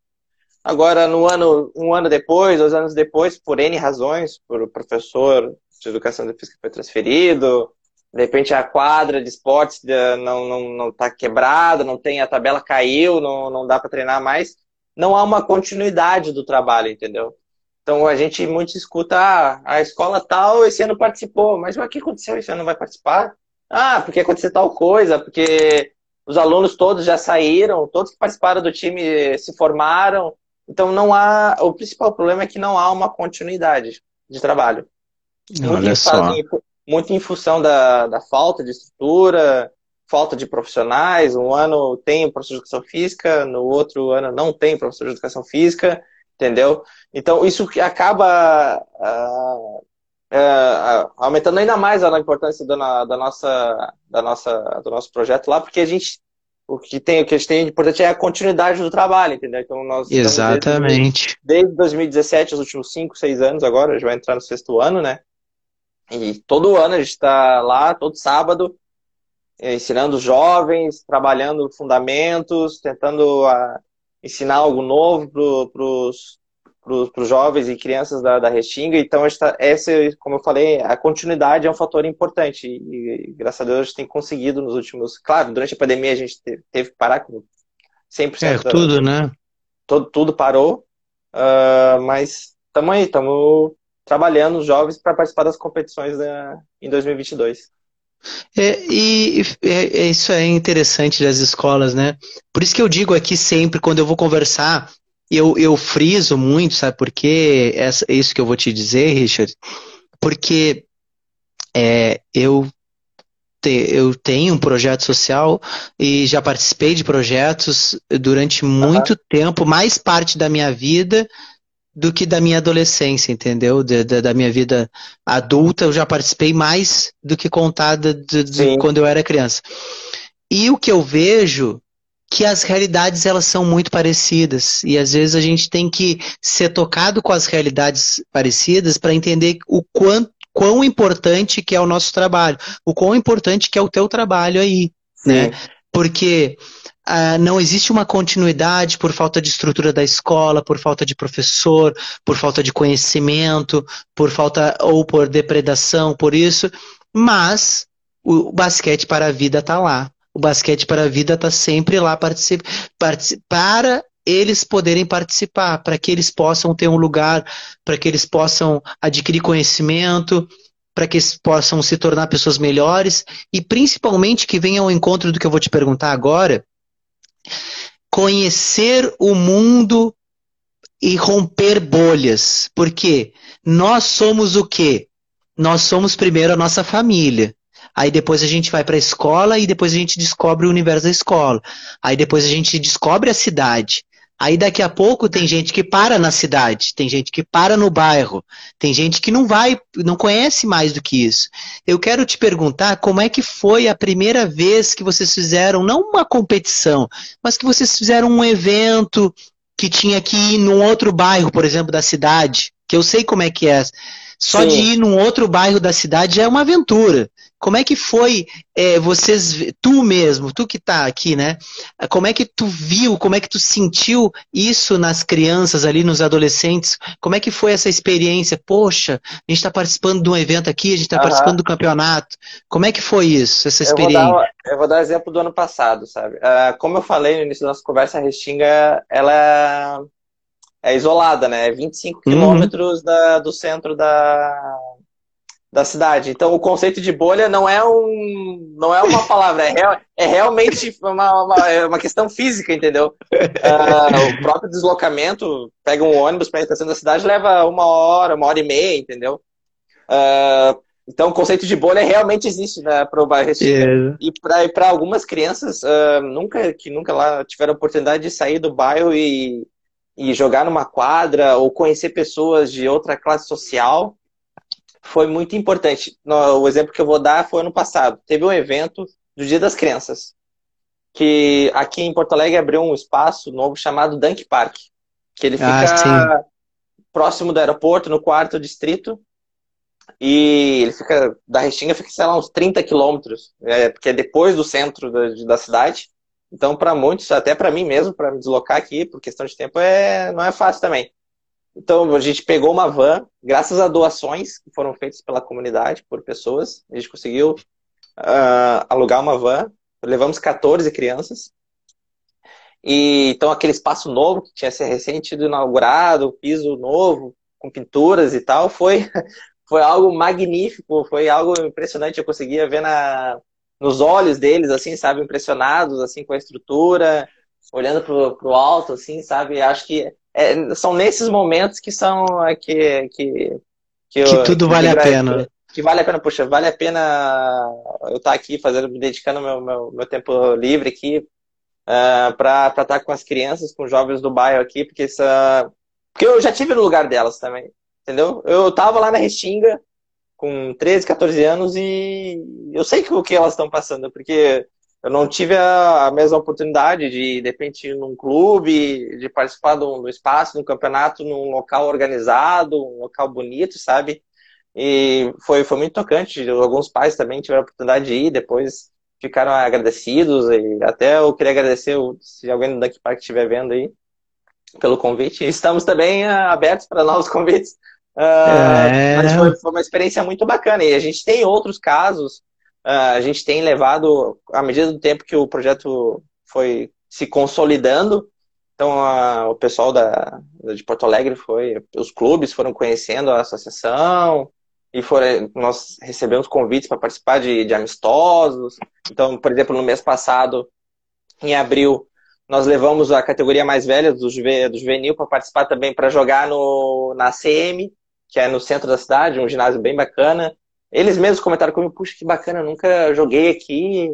Agora, no ano, um ano depois, dois anos depois, por N razões, por o professor de educação física foi transferido, de repente a quadra de esportes não, não, não tá quebrada, não tem, a tabela caiu, não, não dá para treinar mais. Não há uma continuidade do trabalho, entendeu? Então a gente muito escuta, ah, a escola tal esse ano participou, mas o que aconteceu? Esse ano não vai participar? Ah, porque aconteceu tal coisa, porque os alunos todos já saíram, todos que participaram do time se formaram. Então não há. O principal problema é que não há uma continuidade de trabalho. Olha só. Em, muito em função da, da falta de estrutura, falta de profissionais. Um ano tem professor de educação física, no outro ano não tem professor de educação física entendeu? Então, isso acaba uh, uh, aumentando ainda mais a importância da, da, nossa, da nossa, do nosso projeto lá, porque a gente o que tem o que a gente tem de importante é a continuidade do trabalho, entendeu? Então nós exatamente desde, desde 2017, os últimos 5, 6 anos agora, a gente vai entrar no sexto ano, né? E todo ano a gente está lá, todo sábado, ensinando os jovens, trabalhando fundamentos, tentando a, ensinar algo novo para os jovens e crianças da, da Restinga. Então, esta, essa, como eu falei, a continuidade é um fator importante. E, e, graças a Deus, a gente tem conseguido nos últimos. Claro, durante a pandemia a gente teve, teve que parar com 100%. É, tudo, né? Todo, tudo parou. Uh, mas estamos aí, estamos trabalhando os jovens para participar das competições da, em 2022. É, e é, é, isso é interessante das escolas, né? Por isso que eu digo aqui sempre, quando eu vou conversar, eu, eu friso muito, sabe por quê? Essa, isso que eu vou te dizer, Richard. porque é, eu eu tenho um projeto social e já participei de projetos durante muito uhum. tempo, mais parte da minha vida do que da minha adolescência, entendeu? Da, da, da minha vida adulta, eu já participei mais do que contada de, de quando eu era criança. E o que eu vejo que as realidades elas são muito parecidas e às vezes a gente tem que ser tocado com as realidades parecidas para entender o quanto quão importante que é o nosso trabalho, o quão importante que é o teu trabalho aí, Sim. né? Porque ah, não existe uma continuidade por falta de estrutura da escola, por falta de professor, por falta de conhecimento, por falta ou por depredação, por isso, mas o basquete para a vida está lá. O basquete para a vida está sempre lá participa, para eles poderem participar, para que eles possam ter um lugar, para que eles possam adquirir conhecimento, para que eles possam se tornar pessoas melhores e principalmente que venham ao encontro do que eu vou te perguntar agora, conhecer o mundo e romper bolhas, porque nós somos o quê? Nós somos primeiro a nossa família. Aí depois a gente vai para a escola e depois a gente descobre o universo da escola. Aí depois a gente descobre a cidade. Aí daqui a pouco tem gente que para na cidade, tem gente que para no bairro, tem gente que não vai, não conhece mais do que isso. Eu quero te perguntar como é que foi a primeira vez que vocês fizeram, não uma competição, mas que vocês fizeram um evento que tinha que ir num outro bairro, por exemplo, da cidade, que eu sei como é que é. Só Sim. de ir num outro bairro da cidade é uma aventura. Como é que foi é, vocês, tu mesmo, tu que está aqui, né? Como é que tu viu, como é que tu sentiu isso nas crianças ali, nos adolescentes? Como é que foi essa experiência? Poxa, a gente está participando de um evento aqui, a gente está uhum. participando do campeonato. Como é que foi isso, essa experiência? Eu vou dar, eu vou dar exemplo do ano passado, sabe? Uh, como eu falei no início da nossa conversa, a Restinga, ela é isolada, né? 25 é uhum. quilômetros da, do centro da, da cidade. Então, o conceito de bolha não é, um, não é uma palavra, é, real, é realmente uma, uma, é uma questão física, entendeu? Uh, o próprio deslocamento, pega um ônibus para ir para centro da cidade, leva uma hora, uma hora e meia, entendeu? Uh, então, o conceito de bolha realmente existe né, para o bairro yeah. E para algumas crianças uh, nunca, que nunca lá tiveram oportunidade de sair do bairro e e jogar numa quadra ou conhecer pessoas de outra classe social foi muito importante. O exemplo que eu vou dar foi ano passado. Teve um evento do Dia das Crianças, que aqui em Porto Alegre abriu um espaço novo chamado Dunk Park, que ele ah, fica ah, próximo do aeroporto, no quarto distrito, e ele fica, da Restinga fica, sei lá, uns 30 quilômetros, é, porque é depois do centro da, da cidade, então, para muitos, até para mim mesmo, para me deslocar aqui, por questão de tempo, é, não é fácil também. Então, a gente pegou uma van, graças a doações que foram feitas pela comunidade, por pessoas, a gente conseguiu uh, alugar uma van, levamos 14 crianças. E então, aquele espaço novo, que tinha sido recente inaugurado, piso novo, com pinturas e tal, foi, [LAUGHS] foi algo magnífico, foi algo impressionante. Eu conseguia ver na, nos olhos deles, assim, sabe, impressionados, assim, com a estrutura, olhando pro, pro alto, assim, sabe, acho que é, são nesses momentos que são, é, que, que, que, eu, que tudo que vale a pena. Que vale a pena, poxa, vale a pena eu estar aqui fazendo, me dedicando meu, meu, meu tempo livre aqui uh, ah, para estar com as crianças, com os jovens do bairro aqui, porque isso, porque eu já tive no lugar delas também, entendeu? Eu tava lá na Restinga, com 13, 14 anos e eu sei o que elas estão passando, porque eu não tive a, a, mesma oportunidade de, de repente, ir num clube, de participar de um, espaço, de um campeonato, num local organizado, um local bonito, sabe? E foi, foi muito tocante. Alguns pais também tiveram a oportunidade de ir, depois ficaram agradecidos. E até eu queria agradecer, se alguém do Dunk Park estiver vendo aí, pelo convite. Estamos também uh, abertos para novos [LAUGHS] convites. Uh, é... Mas foi, foi, uma experiência muito bacana. E a gente tem outros casos, a gente tem levado, à medida do tempo que o projeto foi se consolidando, então uh, o pessoal da, de Porto Alegre foi, os clubes foram conhecendo a associação, e foram, nós recebemos convites para participar de, de amistosos. Então, por exemplo, no mês passado, em abril, nós levamos a categoria mais velha do, do juvenil para participar também para jogar no, na CM que é no centro da cidade, um ginásio bem bacana. Eles mesmos comentaram comigo, puxa, que bacana, nunca joguei aqui,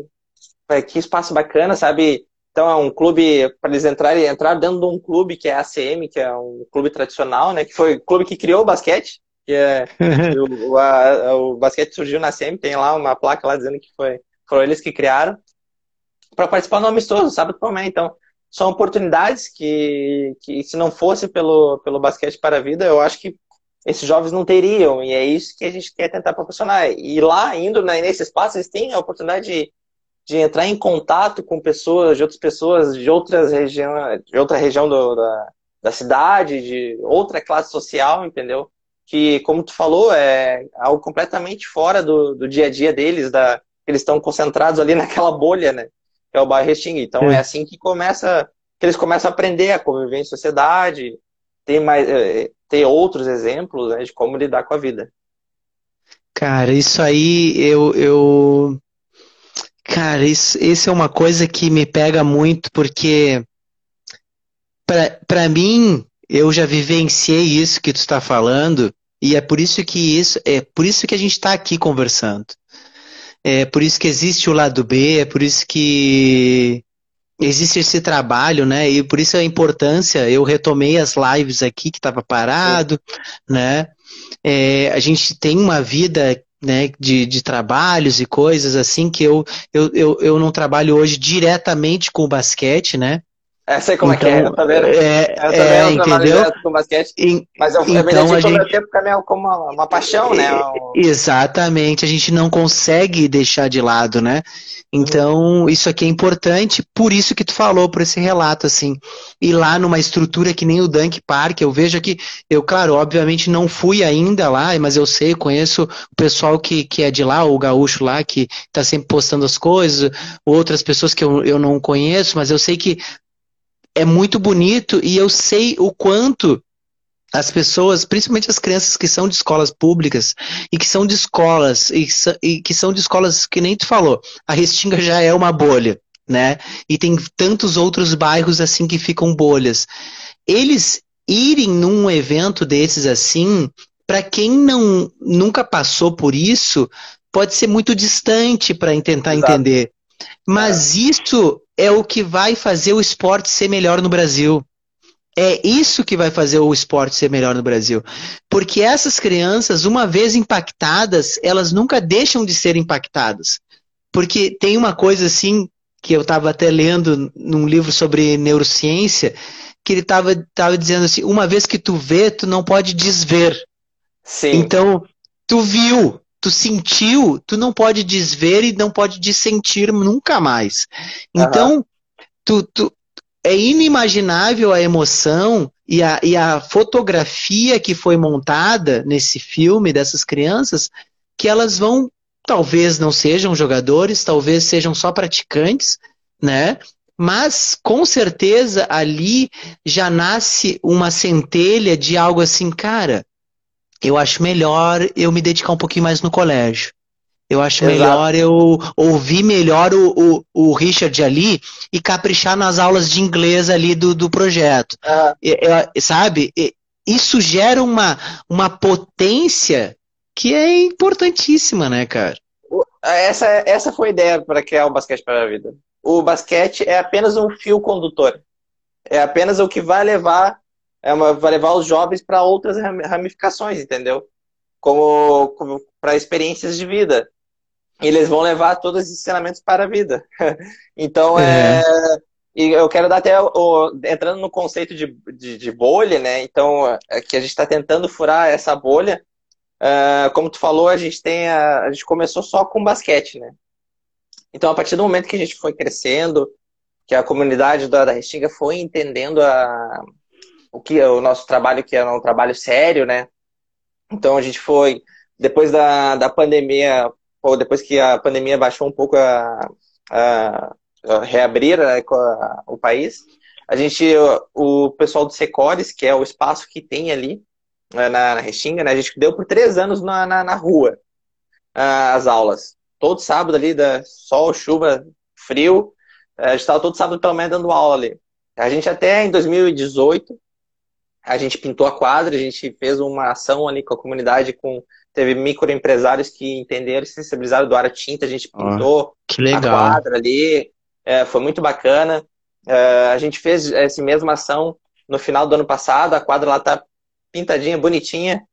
que espaço bacana, sabe? Então é um clube, para eles entrarem, entrar dentro de um clube que é a ACM, que é um clube tradicional, né? Que foi o clube que criou o basquete, que é [LAUGHS] o, a, o basquete surgiu na ACM, tem lá uma placa lá dizendo que foi, foram eles que criaram, para participar no amistoso, sábado também. Então, são oportunidades que, que se não fosse pelo, pelo basquete para a vida, eu acho que esses jovens não teriam, e é isso que a gente quer tentar proporcionar. E lá, indo né, nesse espaço, eles têm a oportunidade de, de entrar em contato com pessoas, de outras pessoas de outras regiões, de outra região do, da, da cidade, de outra classe social, entendeu? Que, como tu falou, é algo completamente fora do, do dia a dia deles, da, eles estão concentrados ali [LAUGHS] naquela bolha, né? Que é o bairro Restinga. Então é. é assim que começa, que eles começam a aprender a conviver em sociedade, ter mais, é, ter outros exemplos né, de como lidar com a vida. Cara, isso aí eu, eu... Cara, isso, isso é uma coisa que me pega muito, porque para mim, eu já vivenciei isso que tu está falando, e é por isso que isso, é por isso que a gente está aqui conversando. É por isso que existe o lado B, é por isso que existe esse trabalho, né? E por isso a importância, eu retomei as lives aqui que estava parado, é. né? É, a gente tem uma vida né, de, de trabalhos e coisas assim que eu, eu, eu, eu não trabalho hoje diretamente com o basquete, né? É, sei como então, é que é, então, eu também, é, eu também é, não entendeu? com basquete, mas eu, então, eu me dedico gente... tempo como uma, uma paixão, né? Exatamente, a gente não consegue deixar de lado, né? Então, isso aqui é importante, por isso que tu falou, por esse relato, assim. E lá numa estrutura que nem o Dunk Park, eu vejo aqui, eu, claro, obviamente não fui ainda lá, mas eu sei, conheço o pessoal que, que é de lá, o gaúcho lá, que tá sempre postando as coisas, outras pessoas que eu, eu não conheço, mas eu sei que é muito bonito e eu sei o quanto as pessoas, principalmente as crianças que são de escolas públicas e que são de escolas e, e que são de escolas que nem tu falou, a Restinga já é uma bolha, né? E tem tantos outros bairros assim que ficam bolhas. Eles irem num evento desses assim, para quem não nunca passou por isso, pode ser muito distante para tentar Exato. entender. Mas é. isso é o que vai fazer o esporte ser melhor no Brasil. É isso que vai fazer o esporte ser melhor no Brasil. Porque essas crianças, uma vez impactadas, elas nunca deixam de ser impactadas. Porque tem uma coisa assim, que eu estava até lendo num livro sobre neurociência, que ele estava dizendo assim: uma vez que tu vê, tu não pode desver. Sim. Então, tu viu, tu sentiu, tu não pode desver e não pode dissentir nunca mais. Então, uhum. tu, tu, é inimaginável a emoção e a, e a fotografia que foi montada nesse filme dessas crianças, que elas vão, talvez não sejam jogadores, talvez sejam só praticantes, né? Mas com certeza ali já nasce uma centelha de algo assim, cara. Eu acho melhor eu me dedicar um pouquinho mais no colégio. Eu acho Exato. melhor eu ouvir melhor o, o, o, Richard ali e caprichar nas aulas de inglês ali do, do projeto. Uhum. E, sabe? Isso gera uma, uma potência que é importantíssima, né, cara? Essa, essa foi a ideia para criar o basquete para a vida. O basquete é apenas um fio condutor. É apenas o que vai levar, é uma, vai levar os jovens para outras ramificações, entendeu? Como, como para experiências de vida eles vão levar todos os ensinamentos para a vida. [LAUGHS] então, é. é. E eu quero dar até, o, entrando no conceito de, de, de, bolha, né? Então, é que a gente está tentando furar essa bolha. Uh, como tu falou, a gente tem a, a gente começou só com basquete, né? Então, a partir do momento que a gente foi crescendo, que a comunidade da, da Restinga foi entendendo a, o que o nosso trabalho, que é um trabalho sério, né? Então, a gente foi, depois da, da pandemia, pô, depois que a pandemia baixou um pouco a, a, a reabrir né, a, o país, a gente, o, o, pessoal do Secores, que é o espaço que tem ali né, na, na Restinga, né, a gente deu por três anos na, na, na rua as aulas. Todo sábado ali, da sol, chuva, frio, a gente estava todo sábado pelo menos dando aula ali. A gente até em 2018 a gente pintou a quadra, a gente fez uma ação ali com a comunidade, com teve microempresários que entenderam e se sensibilizaram do tinta, a gente pintou a quadra ali, é, foi muito bacana. É, a gente fez essa mesma ação no final do ano passado, a quadra lá tá pintadinha, bonitinha,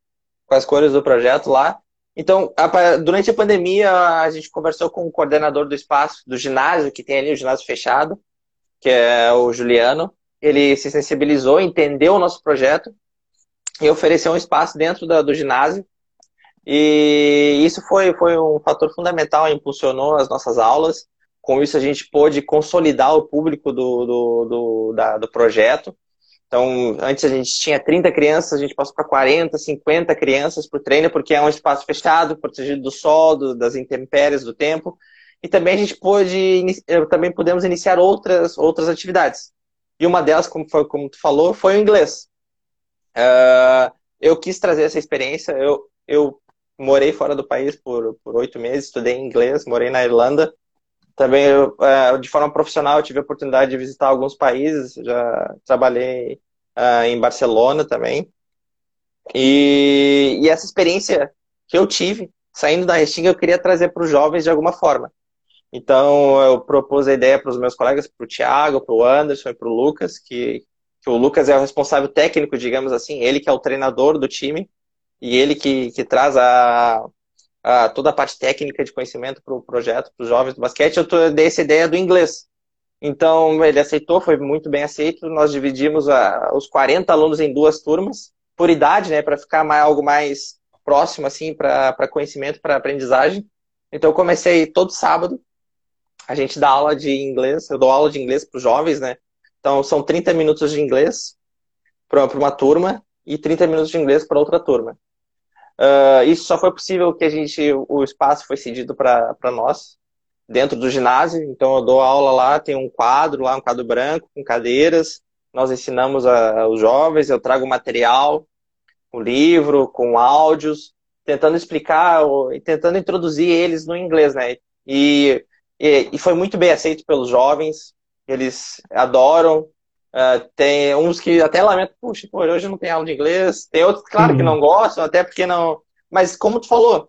com as cores do projeto lá. Então, a, durante a pandemia, a gente conversou com o coordenador do espaço, do ginásio, que tem ali o ginásio fechado, que é o Juliano. Ele se sensibilizou, entendeu o nosso projeto e ofereceu um espaço dentro da, do ginásio. E isso foi, foi um fator fundamental, impulsionou as nossas aulas. Com isso, a gente pôde consolidar o público do, do, do, da, do projeto. Então, antes a gente tinha 30 crianças, a gente passou para 40, 50 crianças por treino, porque é um espaço fechado, protegido do sol, do, das intempéries do tempo. E também a gente pôde, também pudemos iniciar outras, outras atividades. E uma delas, como, foi, como tu falou, foi o inglês. Uh, eu quis trazer essa experiência. Eu, eu morei fora do país por oito meses, estudei inglês, morei na Irlanda. Também, eu, é, de forma profissional, tive a oportunidade de visitar alguns países. Já trabalhei uh, em Barcelona também. E, e, essa experiência que eu tive, saindo da Restinga, eu queria trazer para os jovens de alguma forma. Então, eu propus a ideia para os meus colegas, para o Thiago, para o Anderson e para o Lucas, que, que o Lucas é o responsável técnico, digamos assim, ele que é o treinador do time, e ele que, que traz a, a, toda a parte técnica de conhecimento para o projeto, para os jovens do basquete, eu dei essa ideia do inglês. Então, ele aceitou, foi muito bem aceito. Nós dividimos a, os 40 alunos em duas turmas, por idade, né, para ficar mais, algo mais próximo, assim, para conhecimento, para aprendizagem. Então, eu comecei todo sábado, a gente dá aula de inglês, eu dou aula de inglês para os jovens, né? Então, são 30 minutos de inglês para uma turma e 30 minutos de inglês para outra turma. Uh, isso só foi possível que a gente, o espaço foi cedido para nós, dentro do ginásio. Então eu dou aula lá, tem um quadro lá, um quadro branco, com cadeiras. Nós ensinamos a, os jovens, eu trago material, um livro, com áudios, tentando explicar e tentando introduzir eles no inglês, né? E, e, e foi muito bem aceito pelos jovens, eles adoram, Uh, tem uns que até lamentam, puxa, pô, hoje não tem aula de inglês. Tem outros, claro, uhum. que não gostam, até porque não. Mas como tu falou,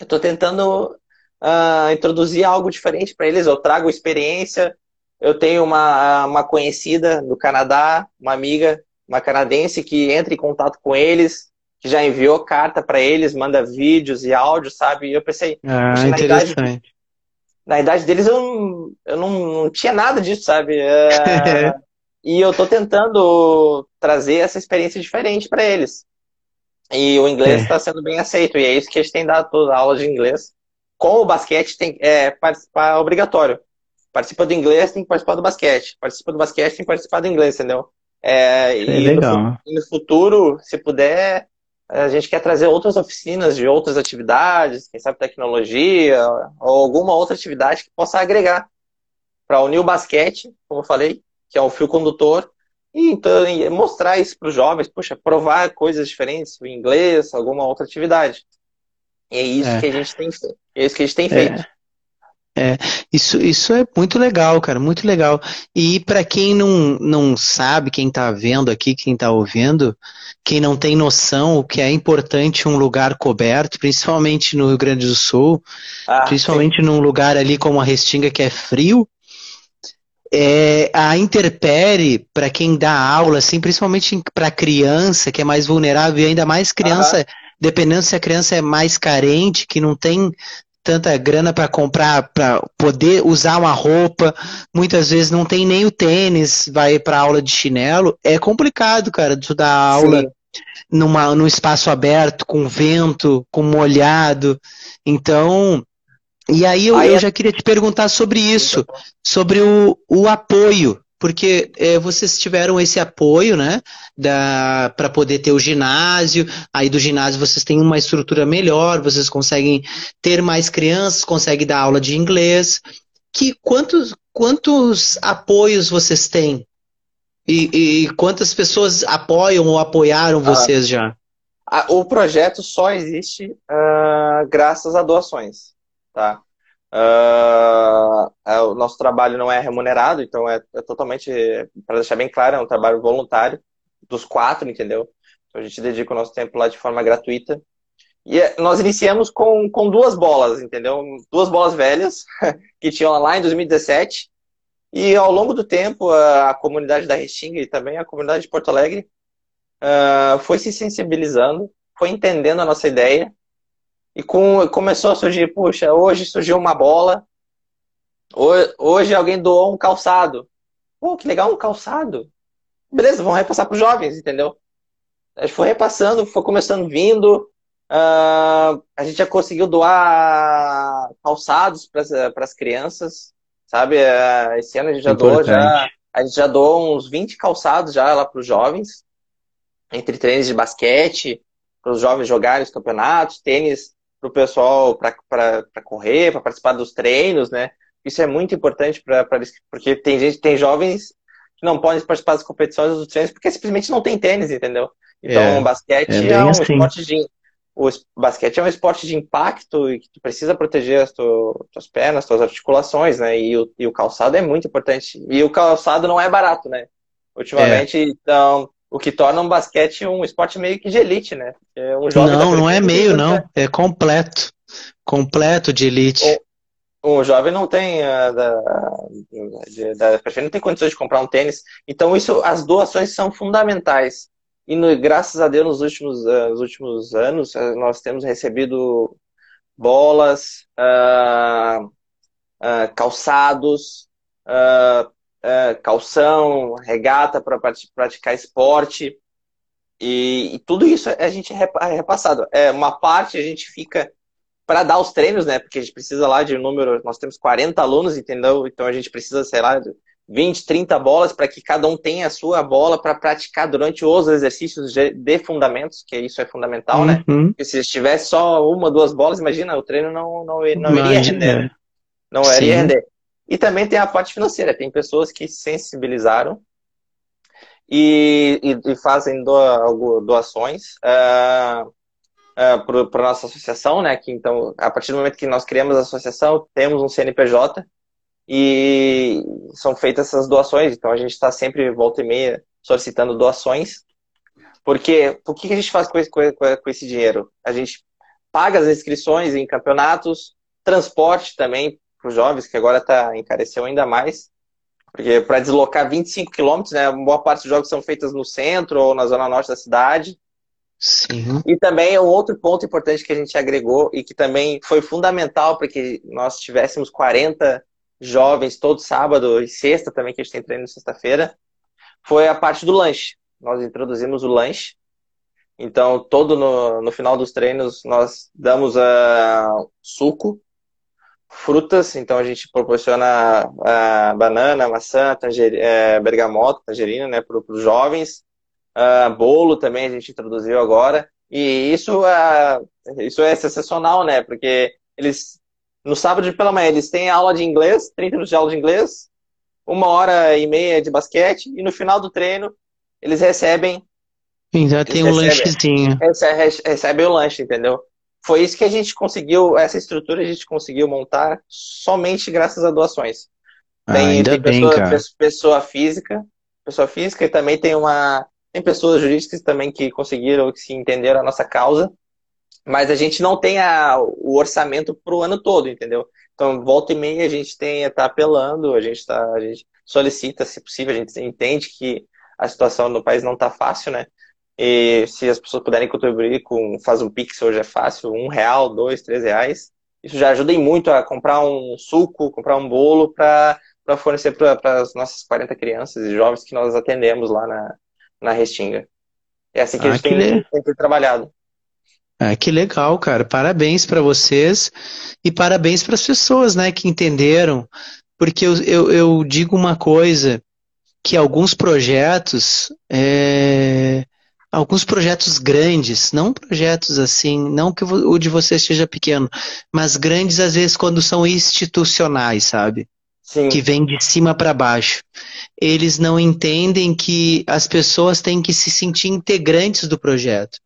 eu estou tentando uh, introduzir algo diferente para eles. Eu trago experiência. Eu tenho uma, uma conhecida do Canadá, uma amiga, uma canadense que entra em contato com eles, que já enviou carta para eles, manda vídeos e áudios, sabe? E eu pensei, ah, interessante. Na idade, na idade deles eu, eu não, não tinha nada disso, sabe? Uh, [LAUGHS] E eu estou tentando trazer essa experiência diferente para eles. E o inglês está é. sendo bem aceito. E é isso que a gente tem dado toda a aula de inglês. Com o basquete, tem é, participar obrigatório. Participa do inglês, tem que participar do basquete. Participa do basquete, tem que participar do inglês, entendeu? É, é e legal. No, e no futuro, se puder, a gente quer trazer outras oficinas de outras atividades, quem sabe tecnologia, ou alguma outra atividade que possa agregar para unir o basquete, como eu falei, que é o fio condutor, e então mostrar isso para os jovens, puxa, provar coisas diferentes, o inglês, alguma outra atividade. E é isso é. que a gente tem feito. É isso que a gente tem é. feito. É, isso, isso é muito legal, cara, muito legal. E para quem não, não sabe, quem está vendo aqui, quem está ouvindo, quem não tem noção o que é importante um lugar coberto, principalmente no Rio Grande do Sul, ah, principalmente sim. num lugar ali como a Restinga que é frio, é, a interpere para quem dá aula, assim, principalmente para criança que é mais vulnerável e ainda mais criança, uhum. dependendo se a criança é mais carente, que não tem tanta grana para comprar, para poder usar uma roupa, muitas vezes não tem nem o tênis, vai para aula de chinelo, é complicado, cara, de dar aula numa, num espaço aberto, com vento, com molhado. Então, e aí eu, aí eu é... já queria te perguntar sobre isso, sobre o, o apoio, porque é, vocês tiveram esse apoio, né, para poder ter o ginásio, aí do ginásio vocês têm uma estrutura melhor, vocês conseguem ter mais crianças, conseguem dar aula de inglês. Que quantos, quantos apoios vocês têm? E, e quantas pessoas apoiam ou apoiaram ah, vocês já? o projeto só existe uh, graças a doações tá? Uh, o nosso trabalho não é remunerado, então é, é totalmente, para deixar bem claro, é um trabalho voluntário dos quatro, entendeu? Então a gente dedica o nosso tempo lá de forma gratuita. E é, nós iniciamos com, com duas bolas, entendeu? Duas bolas velhas, [LAUGHS] que tinham lá em 2017. E ao longo do tempo, a, a comunidade da Restinga e também a comunidade de Porto Alegre uh, foi se sensibilizando, foi entendendo a nossa ideia. E com, começou a surgir, puxa, hoje surgiu uma bola, hoje alguém doou um calçado. Pô, que legal, um calçado. Beleza, vamos repassar para os jovens, entendeu? A gente foi repassando, foi começando vindo. Uh, a gente já conseguiu doar calçados para as crianças, sabe? Uh, esse ano a gente já doou, já, a gente já doou uns 20 calçados já lá para os jovens, entre treinos de basquete, para os jovens jogarem os campeonatos, tênis para o pessoal para correr, para participar dos treinos, né? Isso é muito importante para porque tem gente, tem jovens que não podem participar das competições dos treinos porque simplesmente não tem tênis, entendeu? Então, é, o basquete é, é um assim. esporte de o basquete é um esporte de impacto e que tu precisa proteger as tu, tuas pernas, tuas articulações, né? E o, e o calçado é muito importante. E o calçado não é barato, né? Ultimamente, é. então, o que torna um basquete um esporte meio que de elite, né? É um não, não é meio, não. É completo. Completo de elite. O, o jovem não tem uh, da, da, da não tem condições de comprar um tênis. Então, isso, as doações são fundamentais. E no, graças a Deus, nos últimos, uh, nos últimos anos, uh, nós temos recebido bolas, uh, calçados, calção, regata para praticar esporte. E, e, tudo isso a gente é, é repassado. É, uma parte a gente fica para dar os treinos, né? Porque a gente precisa lá de um número, nós temos 40 alunos, entendeu? Então a gente precisa, sei lá, 20, 30 bolas para que cada um tenha a sua bola para praticar durante os exercícios de fundamentos, que isso é fundamental, né? uhum. né? Porque se tivesse só uma, duas bolas, imagina, o treino não, não, não iria render. Né? Não iria render. E também tem a parte financeira, tem pessoas que sensibilizaram e, e, e fazem doa, doações uh, uh, para a nossa associação, né? Que, então, a partir do momento que nós criamos a associação, temos um CNPJ e são feitas essas doações. Então a gente está sempre, volta e meia, solicitando doações. Porque o que a gente faz com esse, com esse dinheiro? A gente paga as inscrições em campeonatos, transporte também para os jovens, que agora tá, encareceu ainda mais. Porque para deslocar 25 quilômetros, né, boa parte dos jogos são feitas no centro ou na zona norte da cidade. Sim. E também um outro ponto importante que a gente agregou e que também foi fundamental para que nós tivéssemos 40 jovens todo sábado e sexta também, que a gente tem treino sexta-feira, foi a parte do lanche. Nós introduzimos o lanche. Então, todo no, no final dos treinos, nós damos uh, suco, frutas. Então, a gente proporciona uh, banana, maçã, tanger, uh, bergamota, tangerina, né, para os jovens. Uh, bolo também a gente introduziu agora. E isso, uh, isso é sensacional, né? Porque eles no sábado pela manhã eles têm aula de inglês, 30 minutos de aula de inglês, uma hora e meia de basquete, e no final do treino eles recebem. Já tem um lanchezinho. Recebem, recebem o lanche, entendeu? Foi isso que a gente conseguiu, essa estrutura a gente conseguiu montar somente graças a doações. Tem, ah, ainda tem bem, pessoa, cara. pessoa física, pessoa física e também tem uma. Tem pessoas jurídicas também que conseguiram, que se entenderam a nossa causa mas a gente não tem a, o orçamento para o ano todo, entendeu? Então, volta e meia a gente tem está apelando, a gente tá, a gente solicita, se possível, a gente entende que a situação no país não está fácil, né? E se as pessoas puderem contribuir com faz um pix hoje é fácil, um real, dois, três reais, isso já ajuda muito a comprar um suco, comprar um bolo para fornecer para as nossas 40 crianças e jovens que nós atendemos lá na, na Restinga. É assim que ah, a gente tem, tem trabalhado. Ah, que legal, cara. Parabéns para vocês e parabéns para as pessoas, né, que entenderam. Porque eu, eu, eu, digo uma coisa, que alguns projetos, é, alguns projetos grandes, não projetos assim, não que o de vocês seja pequeno, mas grandes às vezes quando são institucionais, sabe? Sim. Que vem de cima para baixo. Eles não entendem que as pessoas têm que se sentir integrantes do projeto.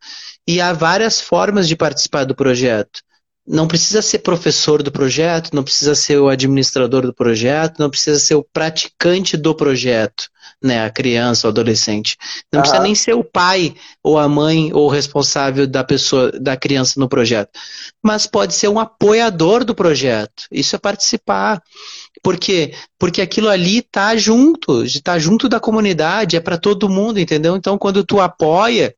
E há várias formas de participar do projeto. Não precisa ser professor do projeto, não precisa ser o administrador do projeto, não precisa ser o praticante do projeto, né, a criança, o adolescente. Não uhum. precisa nem ser o pai ou a mãe ou o responsável da pessoa, da criança no projeto. Mas pode ser um apoiador do projeto. Isso é participar. Por quê? Porque aquilo ali tá junto, está junto da comunidade, é para todo mundo, entendeu? Então, quando tu apoia,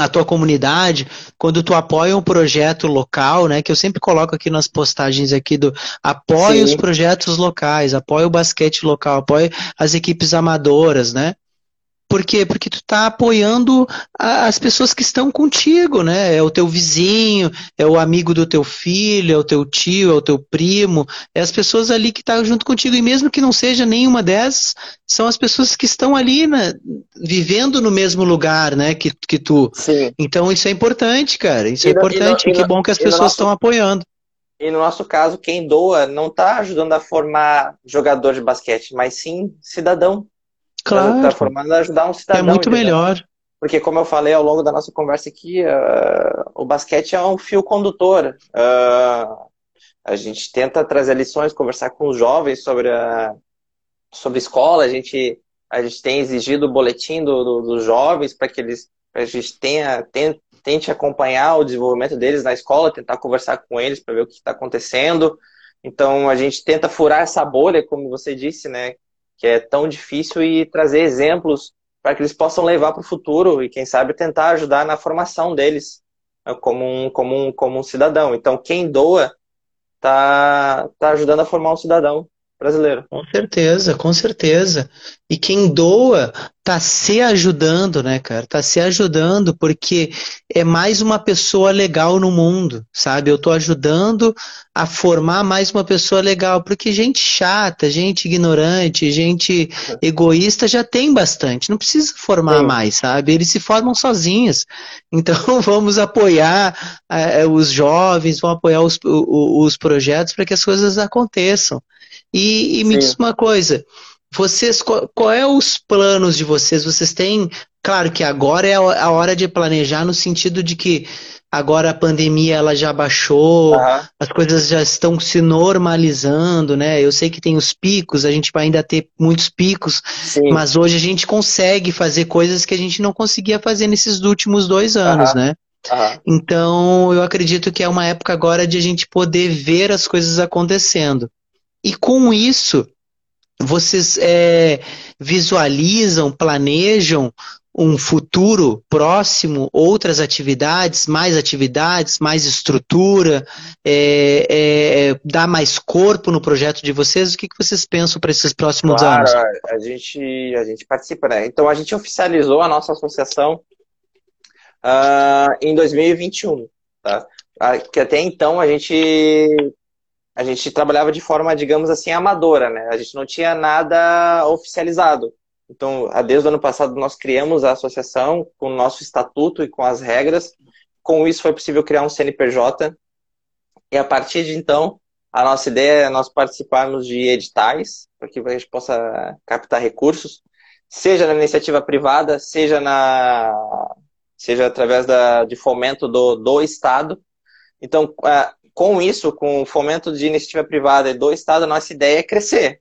a tua comunidade, quando tu apoia um projeto local, né, que eu sempre coloco aqui nas postagens aqui do apoia os projetos locais, apoia o basquete local, apoia as equipes amadoras, né? Por quê? Porque tu está apoiando as pessoas que estão contigo, né? É o teu vizinho, é o amigo do teu filho, é o teu tio, é o teu primo, é as pessoas ali que estão tá junto contigo. E mesmo que não seja nenhuma dessas, são as pessoas que estão ali, né, vivendo no mesmo lugar, né, que, que tu. Sim. Então isso é importante, cara. Isso e é no, importante. E, no, e que bom que as pessoas nosso... estão apoiando. E no nosso caso, quem doa não está ajudando a formar jogador de basquete, mas sim cidadão. Claro. Tá formando a ajudar um cidadão. É muito entendeu? melhor. Porque, como eu falei ao longo da nossa conversa aqui, uh, o basquete é um fio condutor. Uh, a gente tenta trazer lições, conversar com os jovens sobre a sobre escola. A gente, a gente tem exigido o boletim do, do, dos jovens para que eles a gente tenha, tente, tente acompanhar o desenvolvimento deles na escola, tentar conversar com eles para ver o que está acontecendo. Então, a gente tenta furar essa bolha, como você disse, né? Que é tão difícil e trazer exemplos para que eles possam levar para o futuro e, quem sabe, tentar ajudar na formação deles né, como um, como um, como um cidadão. Então, quem doa está tá ajudando a formar um cidadão brasileiro. Com certeza, com certeza. E quem doa tá se ajudando, né, cara? Tá se ajudando porque é mais uma pessoa legal no mundo, sabe? Eu tô ajudando a formar mais uma pessoa legal, porque gente chata, gente ignorante, gente egoísta já tem bastante, não precisa formar Sim. mais, sabe? Eles se formam sozinhos. [LAUGHS] Então vamos apoiar é, os jovens, vamos apoiar os, os projetos para que as coisas aconteçam. E, e me diz uma coisa, vocês, qual, qual, é os planos de vocês? Vocês têm, claro que agora é a hora de planejar no sentido de que agora a pandemia ela já baixou, uhum. as coisas já estão se normalizando, né? Eu sei que tem os picos, a gente vai ainda ter muitos picos, Sim. mas hoje a gente consegue fazer coisas que a gente não conseguia fazer nesses últimos dois anos, uhum. né? Uhum. Então, eu acredito que é uma época agora de a gente poder ver as coisas acontecendo. E com isso, vocês é, visualizam, planejam um futuro próximo, outras atividades, mais atividades, mais estrutura, é, é, dar mais corpo no projeto de vocês? O que, que vocês pensam para esses próximos claro, anos? A gente, a gente participa, né? Então a gente oficializou a nossa associação uh, em 2021, tá? Uh, que até então a gente a gente trabalhava de forma, digamos assim, amadora, né? A gente não tinha nada oficializado. Então, desde o ano passado, nós criamos a associação com o nosso estatuto e com as regras. Com isso, foi possível criar um CNPJ. E a partir de então, a nossa ideia é nós participarmos de editais, para que a gente possa captar recursos, seja na iniciativa privada, seja, na, seja através da, de fomento do, do Estado. Então, com isso, com o fomento de iniciativa privada do Estado, a nossa ideia é crescer.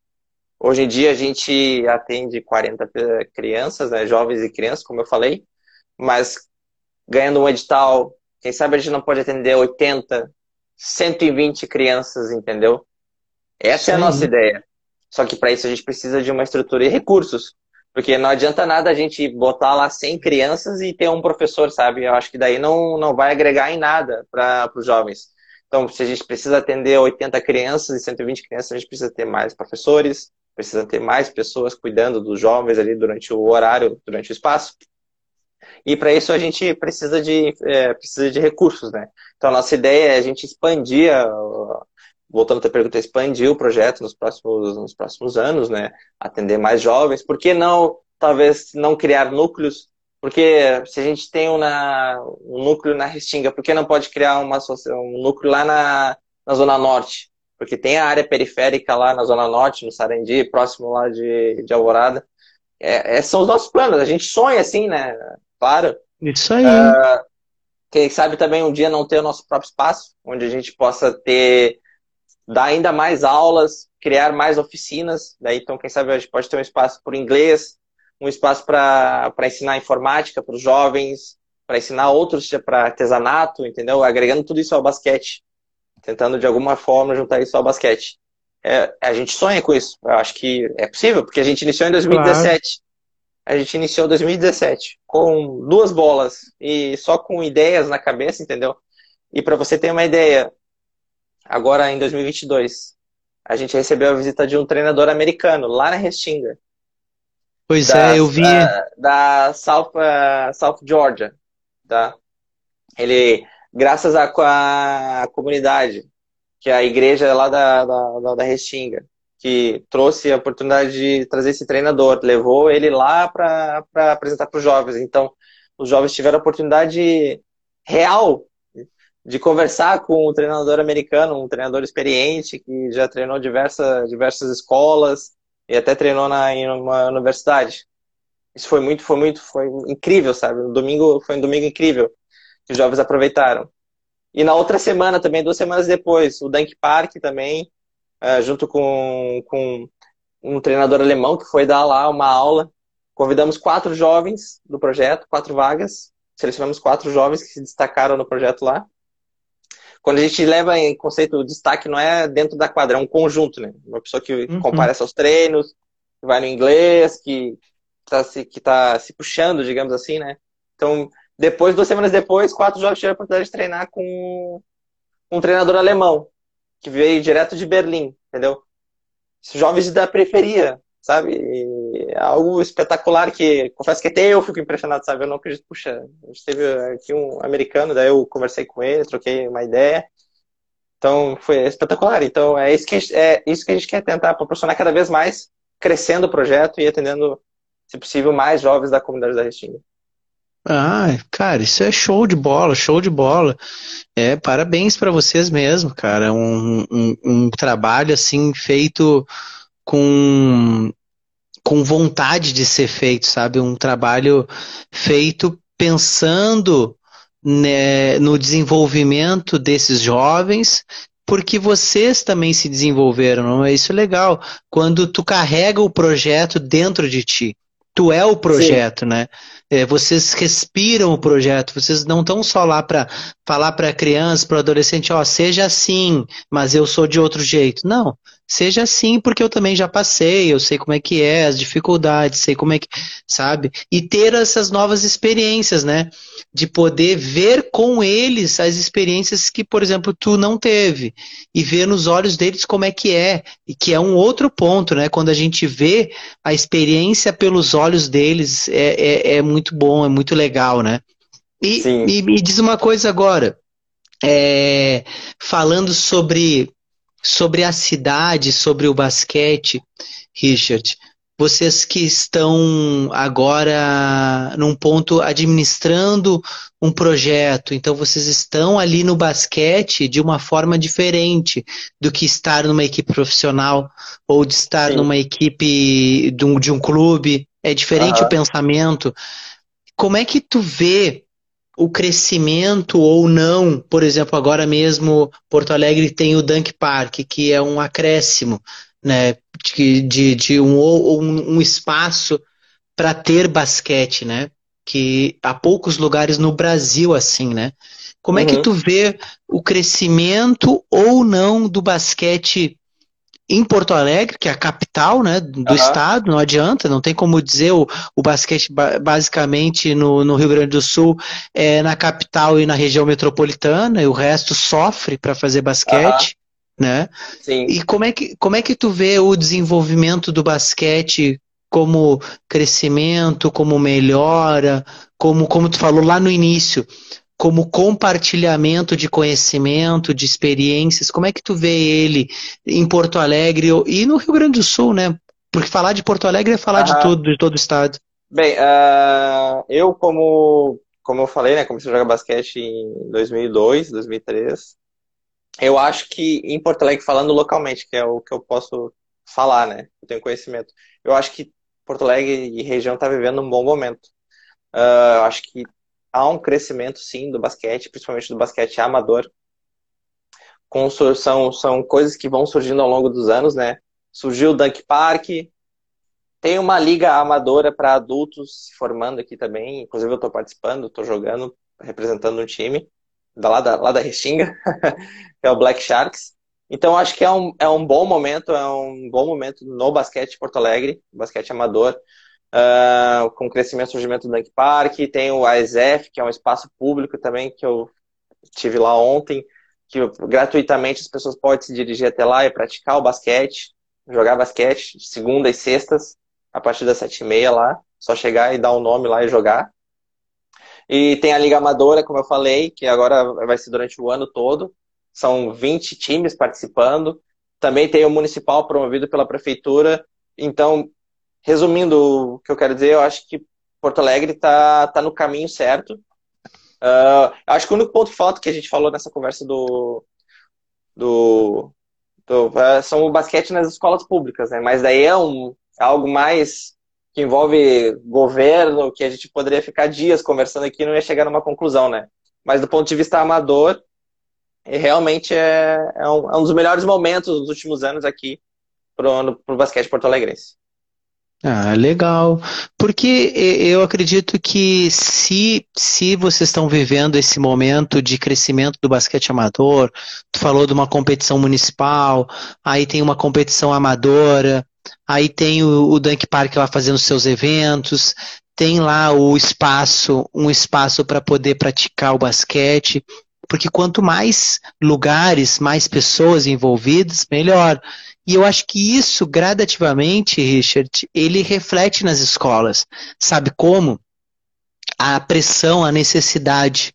Hoje em dia a gente atende 40 crianças, né, jovens e crianças, como eu falei, mas ganhando um edital, quem sabe a gente não pode atender 80, 120 crianças, entendeu? Essa Sim. é a nossa ideia. Só que para isso a gente precisa de uma estrutura e recursos. Porque não adianta nada a gente botar lá 100 crianças e ter um professor, sabe? Eu acho que daí não, não vai agregar em nada para os jovens. Então, se a gente precisa atender 80 crianças e 120 crianças, a gente precisa ter mais professores, precisa ter mais pessoas cuidando dos jovens ali durante o horário, durante o espaço. E para isso a gente precisa de, é, precisa de recursos, né? Então, a nossa ideia é a gente expandir, voltando à pergunta, expandir o projeto nos próximos, nos próximos anos, né? Atender mais jovens. Por que não, talvez, não criar núcleos porque se a gente tem uma, um núcleo na Restinga, por que não pode criar uma, um núcleo lá na, na Zona Norte? Porque tem a área periférica lá na Zona Norte, no Sarandi, próximo lá de, de Alvorada. É, é, são os nossos planos. A gente sonha assim, né? Claro. Isso aí. Uh, quem sabe também um dia não ter o nosso próprio espaço, onde a gente possa ter, dar ainda mais aulas, criar mais oficinas. Daí, então, quem sabe a gente pode ter um espaço por inglês, um espaço para ensinar informática para os jovens, para ensinar outros para artesanato, entendeu? Agregando tudo isso ao basquete, tentando de alguma forma juntar isso ao basquete. É, a gente sonha com isso. Eu acho que é possível, porque a gente iniciou em 2017. Claro. A gente iniciou em 2017 com duas bolas e só com ideias na cabeça, entendeu? E para você ter uma ideia, agora em 2022, a gente recebeu a visita de um treinador americano lá na Restinga. Pois da, é, eu vi. Da, da South, uh, South Georgia. Tá? Ele, graças à a, a, comunidade, que é a igreja lá da, da, da Restinga, que trouxe a oportunidade de trazer esse treinador, levou ele lá para apresentar para os jovens. Então, os jovens tiveram a oportunidade real de conversar com um treinador americano, um treinador experiente que já treinou diversas, diversas escolas, e até treinou na, em uma universidade. Isso foi muito, foi muito, foi incrível, sabe? No domingo, foi um domingo incrível que os jovens aproveitaram. E na outra semana também, duas semanas depois, o Dunk Park também, uh, junto com, com um treinador alemão que foi dar lá uma aula. Convidamos quatro jovens do projeto, quatro vagas. Selecionamos quatro jovens que se destacaram no projeto lá. Quando a gente leva em conceito o destaque, não é dentro da quadra, é um conjunto, né? Uma pessoa que uhum. comparece aos treinos, que vai no inglês, que está se, que tá se puxando, digamos assim, né? Então, depois, duas semanas depois, quatro jovens tiveram a oportunidade de treinar com um treinador alemão, que veio direto de Berlim, entendeu? Jovens da periferia, sabe? Algo espetacular que, confesso que até eu fico impressionado, sabe? Eu não acredito, puxa, a gente teve aqui um americano, daí eu conversei com ele, troquei uma ideia. Então, foi espetacular. Então, é isso que a gente, é isso que a gente quer tentar proporcionar cada vez mais, crescendo o projeto e atendendo, se possível, mais jovens da comunidade da Restinga. Ah, cara, isso é show de bola, show de bola. É, parabéns para vocês mesmo, cara. Um, um, um trabalho assim feito com, com vontade de ser feito, sabe? Um trabalho feito pensando né, no desenvolvimento desses jovens, porque vocês também se desenvolveram, não é isso legal? Quando tu carrega o projeto dentro de ti, tu é o projeto, Sim. né? É, vocês respiram o projeto, vocês não estão só lá para falar para criança, para o adolescente, ó, seja assim, mas eu sou de outro jeito. Não, seja assim porque eu também já passei, eu sei como é que é, as dificuldades, sei como é que, sabe? E ter essas novas experiências, né? De poder ver com eles as experiências que, por exemplo, tu não teve e ver nos olhos deles como é que é, e que é um outro ponto, né? Quando a gente vê a experiência pelos olhos deles, é, é, é muito bom, é muito legal, né? E, e me diz uma coisa agora, é, falando sobre sobre a cidade, sobre o basquete, Richard. Vocês que estão agora num ponto administrando um projeto, então vocês estão ali no basquete de uma forma diferente do que estar numa equipe profissional ou de estar Sim. numa equipe de um, de um clube. É diferente uhum. o pensamento. Como é que tu vê o crescimento ou não, por exemplo, agora mesmo Porto Alegre tem o Dunk Park, que é um acréscimo né, de, de, de um, um, um espaço para ter basquete, né? Que há poucos lugares no Brasil assim, né? Como uhum. é que uhum. tu vê o crescimento ou não do basquete em Porto Alegre, que é a capital né, do uhum. estado, não adianta, não tem como dizer o, o basquete basicamente no, no, Rio Grande do Sul é na capital e na região metropolitana, e o resto sofre para fazer basquete. Uhum. Né? Sim. E como é, que, como é que tu vê o desenvolvimento do basquete como crescimento, como melhora, como, como tu falou lá no início, como compartilhamento de conhecimento, de experiências? Como é que tu vê ele em Porto Alegre e no Rio Grande do Sul, né? Porque falar de Porto Alegre é falar de todo, de todo o estado. Bem, uh, eu como como eu falei, né, comecei a jogar basquete em 2002, 2003. Eu acho que em Porto Alegre, falando localmente, que é o que eu posso falar, né, eu tenho conhecimento. Eu acho que Porto Alegre e região está vivendo um bom momento. Uh, eu acho que há um crescimento, sim, do basquete, principalmente do basquete amador. Com, são, são coisas que vão surgindo ao longo dos anos, né? Surgiu o Dunk Park, tem uma liga amadora para adultos se formando aqui também. Inclusive, eu estou participando, estou jogando, representando um time lá da, lá da Restinga, [LAUGHS] que é o Black Sharks. Então, acho que é um, é um bom momento, é um bom momento no basquete Porto Alegre, basquete amador, uh, com crescimento e surgimento do Dunk Park. Tem o ASF, que é um espaço público também, que eu tive lá ontem, que gratuitamente as pessoas podem se dirigir até lá e praticar o basquete, jogar basquete, segunda e sextas, a partir das sete e meia lá. Só chegar e dar o um nome lá e jogar. E tem a Liga Amadora, como eu falei, que agora vai ser durante o ano todo. São 20 times participando. Também tem o Municipal promovido pela Prefeitura. Então, resumindo o que eu quero dizer, eu acho que Porto Alegre está tá no caminho certo. Uh, acho que o único ponto que falta que a gente falou nessa conversa do, do, do são o basquete nas escolas públicas, né? Mas daí é um, algo mais que envolve governo, que a gente poderia ficar dias conversando aqui e não ia chegar numa conclusão, né? Mas do ponto de vista amador, realmente é, é, um, é um dos melhores momentos dos últimos anos aqui para o basquete porto-alegrense. Ah, legal. Porque eu acredito que se, se vocês estão vivendo esse momento de crescimento do basquete amador, tu falou de uma competição municipal, aí tem uma competição amadora, Aí tem o, o Dunk Park lá fazendo seus eventos, tem lá o espaço, um espaço para poder praticar o basquete, porque quanto mais lugares, mais pessoas envolvidas, melhor. E eu acho que isso, gradativamente, Richard, ele reflete nas escolas. Sabe como? A pressão, a necessidade.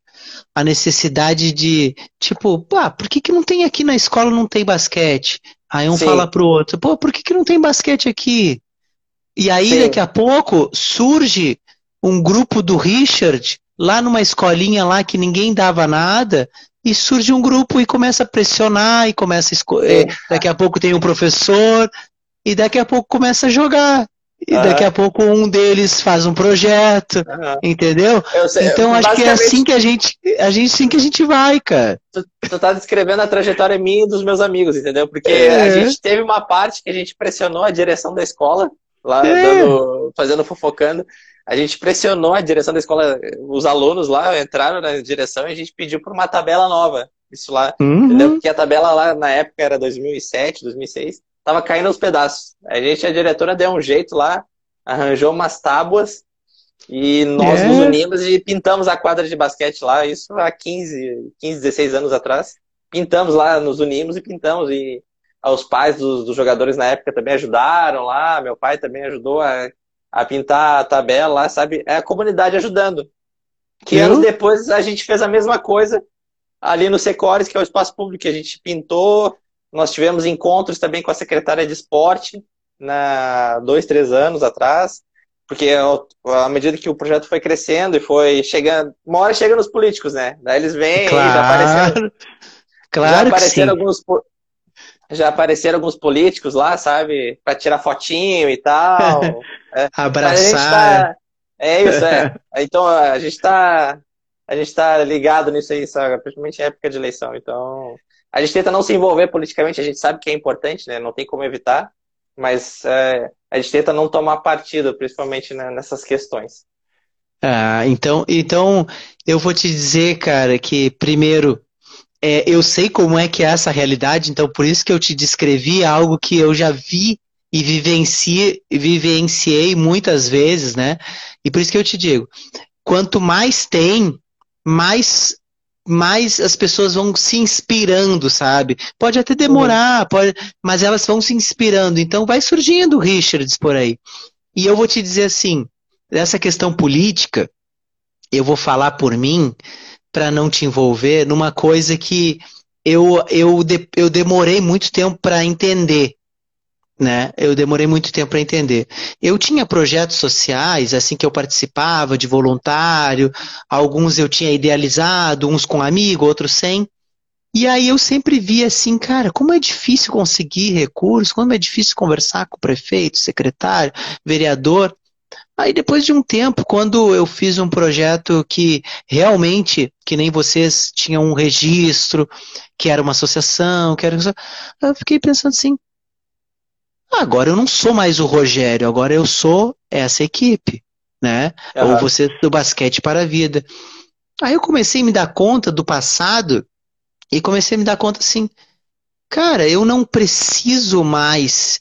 A necessidade de, tipo, ah, por que, que não tem aqui na escola não tem basquete? Aí um Sim. fala pro outro, pô, por que, que não tem basquete aqui? E aí, Sim. daqui a pouco, surge um grupo do Richard, lá numa escolinha lá que ninguém dava nada, e surge um grupo e começa a pressionar, e começa a escolher. Daqui a pouco tem um professor, e daqui a pouco começa a jogar. E daqui a pouco um deles faz um projeto, uhum. entendeu? Sei, então acho que é assim que a gente, a gente sim que a gente vai, cara. Tu, tu tá descrevendo a trajetória minha e dos meus amigos, entendeu? Porque é. a gente teve uma parte que a gente pressionou a direção da escola, lá é. dando, fazendo fofocando. A gente pressionou a direção da escola, os alunos lá entraram na direção e a gente pediu por uma tabela nova. Isso lá, uhum. entendeu? Porque a tabela lá na época era 2007, 2006 tava caindo aos pedaços. A gente, a diretora, deu um jeito lá, arranjou umas tábuas e nós é. nos unimos e pintamos a quadra de basquete lá, isso há 15, 15 16 anos atrás. Pintamos lá, nos unimos e pintamos. E os pais dos, dos jogadores na época também ajudaram lá, meu pai também ajudou a, a pintar a tabela sabe? É a comunidade ajudando. Que anos depois a gente fez a mesma coisa ali no Secores, que é o espaço público, que a gente pintou, nós tivemos encontros também com a secretária de esporte, na dois, três anos atrás, porque à medida que o projeto foi crescendo e foi chegando, uma hora chega nos políticos, né? Daí eles vêm claro. já apareceram, claro já apareceram alguns já apareceram alguns políticos lá, sabe, para tirar fotinho e tal. [LAUGHS] é. Abraçar. Tá, é isso, é. [LAUGHS] Então a gente tá a gente tá ligado nisso aí, sabe? principalmente em época de eleição. Então a gente tenta não se envolver politicamente, a gente sabe que é importante, né? Não tem como evitar, mas é, a gente tenta não tomar partido, principalmente né, nessas questões. Ah, então, então eu vou te dizer, cara, que primeiro é, eu sei como é que é essa realidade, então por isso que eu te descrevi algo que eu já vi e vivenciei, vivenciei muitas vezes, né? E por isso que eu te digo, quanto mais tem, mais mais as pessoas vão se inspirando, sabe? Pode até demorar, uhum. pode, mas elas vão se inspirando. Então vai surgindo Richards por aí. E eu vou te dizer assim, essa questão política, eu vou falar por mim para não te envolver numa coisa que eu, eu, eu demorei muito tempo para entender né? Eu demorei muito tempo para entender. Eu tinha projetos sociais, assim que eu participava de voluntário, alguns eu tinha idealizado, uns com amigo, outros sem. E aí eu sempre via assim, cara, como é difícil conseguir recursos, como é difícil conversar com o prefeito, secretário, vereador. Aí depois de um tempo, quando eu fiz um projeto que realmente, que nem vocês, tinha um registro, que era uma associação, que era... eu fiquei pensando assim, agora eu não sou mais o Rogério, agora eu sou essa equipe, né? Uhum. Ou você do basquete para a vida. Aí eu comecei a me dar conta do passado e comecei a me dar conta assim, cara, eu não preciso mais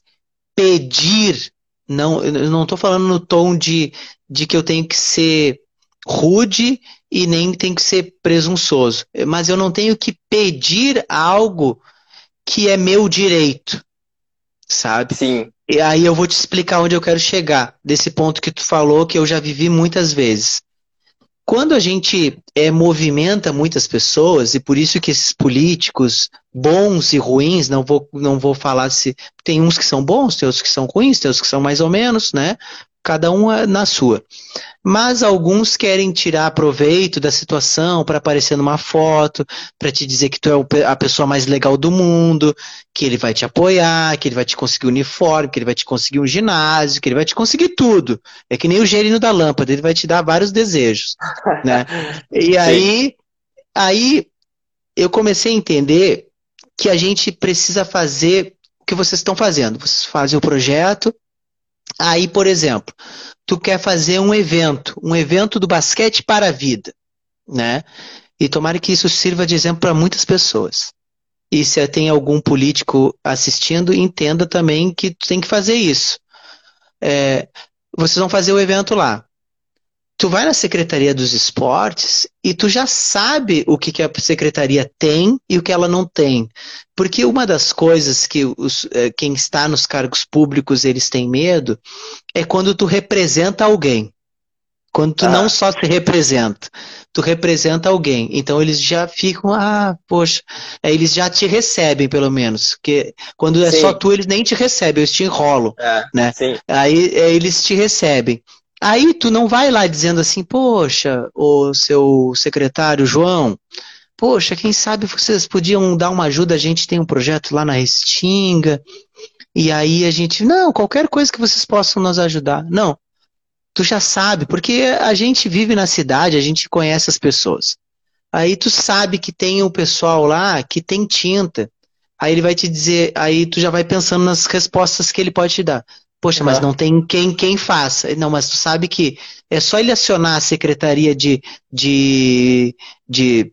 pedir não, eu não estou falando no tom de, de que eu tenho que ser rude e nem tenho que ser presunçoso. Mas eu não tenho que pedir algo que é meu direito. Sabe? Sim. E aí eu vou te explicar onde eu quero chegar, desse ponto que tu falou que eu já vivi muitas vezes. Quando a gente é, movimenta muitas pessoas, e por isso que esses políticos bons e ruins, não vou, não vou falar se. Tem uns que são bons, tem outros que são ruins, tem outros que são mais ou menos, né? cada um é na sua. Mas alguns querem tirar proveito da situação para aparecer numa foto, para te dizer que tu é a pessoa mais legal do mundo, que ele vai te apoiar, que ele vai te conseguir um uniforme, que ele vai te conseguir um ginásio, que ele vai te conseguir tudo. É que nem o gerino da lâmpada, ele vai te dar vários desejos, né? [LAUGHS] E aí, aí eu comecei a entender que a gente precisa fazer o que vocês estão fazendo. Vocês fazem o projeto, Aí, por exemplo, tu quer fazer um evento, um evento do basquete para a vida, né? E tomara que isso sirva de exemplo para muitas pessoas. E se tem algum político assistindo, entenda também que tu tem que fazer isso. É, vocês vão fazer o evento lá tu vai na Secretaria dos Esportes e tu já sabe o que, que a Secretaria tem e o que ela não tem. Porque uma das coisas que os, eh, quem está nos cargos públicos eles têm medo é quando tu representa alguém. Quando tu ah. não só se representa, tu representa alguém. Então eles já ficam, ah, poxa, eles já te recebem pelo menos. Porque quando é sim. só tu, eles nem te recebem, eles te enrolam. É, né? Sim. Aí eh, eles te recebem. Aí tu não vai lá dizendo assim, poxa, o seu secretário João, poxa, quem sabe vocês podiam dar uma ajuda, a gente tem um projeto lá na Restinga, e aí a gente, não, qualquer coisa que vocês possam nos ajudar. Não, tu já sabe, porque a gente vive na cidade, a gente conhece as pessoas. Aí tu sabe que tem um pessoal lá que tem tinta. Aí ele vai te dizer, aí tu já vai pensando nas respostas que ele pode te dar. Poxa, mas não tem quem, quem faça. Não, mas tu sabe que é só ele acionar a Secretaria de, de, de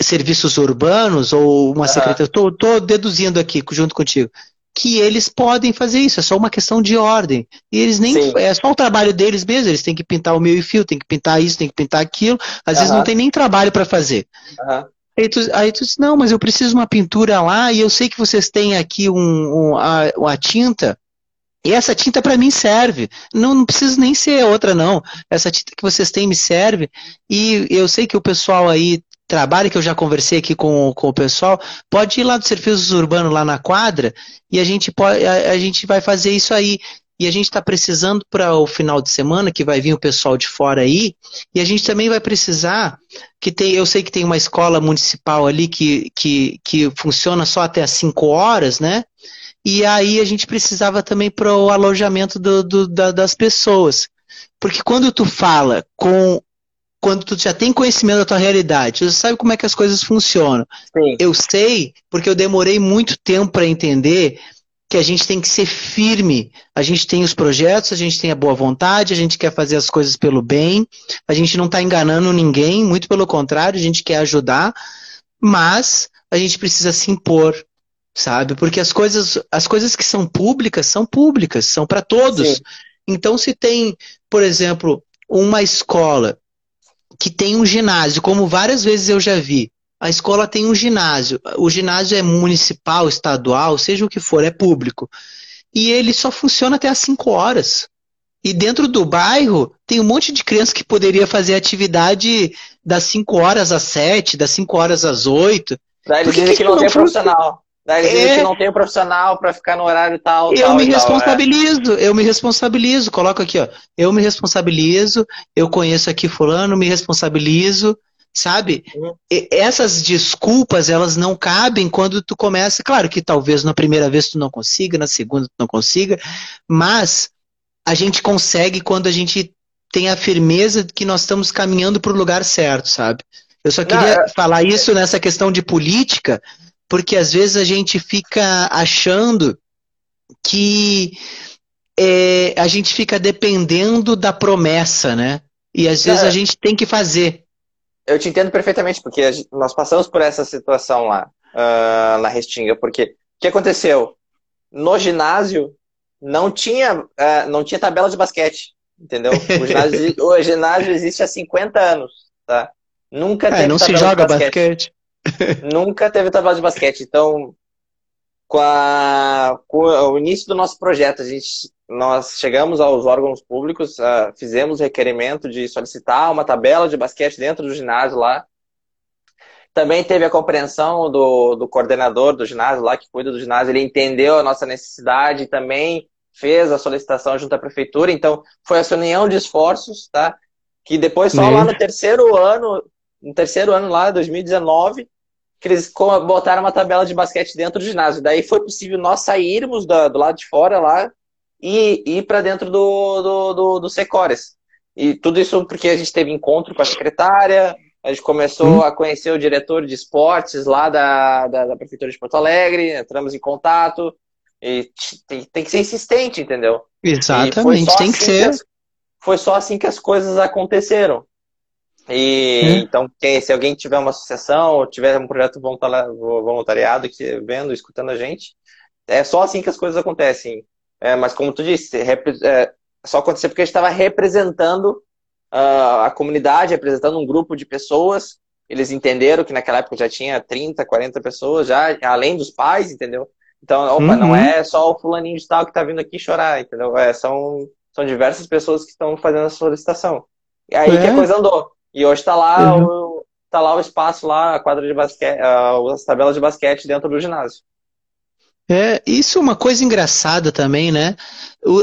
Serviços Urbanos ou uma secretaria. Estou deduzindo aqui junto contigo. Que eles podem fazer isso, é só uma questão de ordem. E eles nem. Sim. É só o trabalho deles mesmo, eles têm que pintar o meio e fio, tem que pintar isso, tem que pintar aquilo. Às uhum. vezes não tem nem trabalho para fazer. Uhum. Aí tu, aí tu diz, não, mas eu preciso uma pintura lá e eu sei que vocês têm aqui um, um a, a tinta e essa tinta para mim serve. Não, não precisa nem ser outra, não. Essa tinta que vocês têm me serve. E eu sei que o pessoal aí trabalha, que eu já conversei aqui com, com o pessoal, pode ir lá do Serviços Urbano, lá na quadra, e a gente, pode, a, a gente vai fazer isso aí. E a gente está precisando para o final de semana, que vai vir o pessoal de fora aí, e a gente também vai precisar, que tem, eu sei que tem uma escola municipal ali que, que, que funciona só até as 5 horas, né? E aí a gente precisava também para o alojamento do, do, da, das pessoas. Porque quando tu fala com. Quando tu já tem conhecimento da tua realidade, tu sabe como é que as coisas funcionam. Sim. Eu sei, porque eu demorei muito tempo para entender que a gente tem que ser firme. A gente tem os projetos, a gente tem a boa vontade, a gente quer fazer as coisas pelo bem, a gente não está enganando ninguém, muito pelo contrário, a gente quer ajudar, mas a gente precisa se impor, sabe? Porque as coisas, as coisas que são públicas são públicas, são para todos. Sim. Então, se tem, por exemplo, uma escola que tem um ginásio, como várias vezes eu já vi, a escola tem um ginásio, o ginásio é municipal, estadual, seja o que for, é público. E ele só funciona até às 5 horas. E dentro do bairro tem um monte de criança que poderia fazer atividade das 5 horas às 7, das 5 horas às 8. Daí eles dizem que, que não tem profissional. Daí é... que não tem um profissional para ficar no horário tal. Eu tal, me responsabilizo, tal, é. eu me responsabilizo. Coloco aqui, ó. Eu me responsabilizo, eu conheço aqui fulano, me responsabilizo, sabe? Uhum. essas desculpas, elas não cabem quando tu começa. Claro que talvez na primeira vez tu não consiga, na segunda tu não consiga, mas a gente consegue quando a gente tem a firmeza de que nós estamos caminhando para o lugar certo, sabe? Eu só queria Não, é... falar isso nessa questão de política, porque às vezes a gente fica achando que é, a gente fica dependendo da promessa, né? E às vezes a gente tem que fazer. Eu te entendo perfeitamente, porque nós passamos por essa situação lá, uh, na Restinga, porque o que aconteceu? No ginásio não tinha, uh, não tinha tabela de basquete, entendeu? O ginásio, [LAUGHS] o ginásio existe há 50 anos, tá? Nunca é, teve não se joga basquete. basquete. Nunca teve tabela de basquete. Então, com, a, com, o início do nosso projeto, a gente, nós chegamos aos órgãos públicos, uh, fizemos requerimento de solicitar uma tabela de basquete dentro do ginásio lá. Também teve a compreensão do, do coordenador do ginásio lá, que cuida do ginásio, ele entendeu a nossa necessidade e também fez a solicitação junto à prefeitura. Então, foi essa união de esforços, tá? Que depois, só lá no terceiro ano, no terceiro ano lá, 2019, que eles botaram uma tabela de basquete dentro do ginásio. Daí foi possível nós sairmos do, do lado de fora lá e ir para dentro do, do, do, do Secores. E tudo isso porque a gente teve encontro com a secretária, a gente começou hum. a conhecer o diretor de esportes lá da, da, da, Prefeitura de Porto Alegre, entramos em contato. E tem, tem que ser insistente, entendeu? Exatamente, tem que assim ser. Que as, foi só assim que as coisas aconteceram. E hum. então, quem, se alguém tiver uma associação ou tiver um projeto voluntariado que vendo, escutando a gente, é só assim que as coisas acontecem. É, mas como tu disse, é, só aconteceu porque a gente estava representando uh, a comunidade, representando um grupo de pessoas. Eles entenderam que naquela época já tinha 30, 40 pessoas, já além dos pais, entendeu? Então, opa, uhum. não é só o fulaninho de tal que está vindo aqui chorar, entendeu? É, são, são diversas pessoas que estão fazendo a solicitação. E aí é. que a coisa andou. E hoje está lá, uhum. o, tá lá o espaço, lá, a quadra de basquete, as tabelas de basquete dentro do ginásio. É, isso é uma coisa engraçada também, né? O,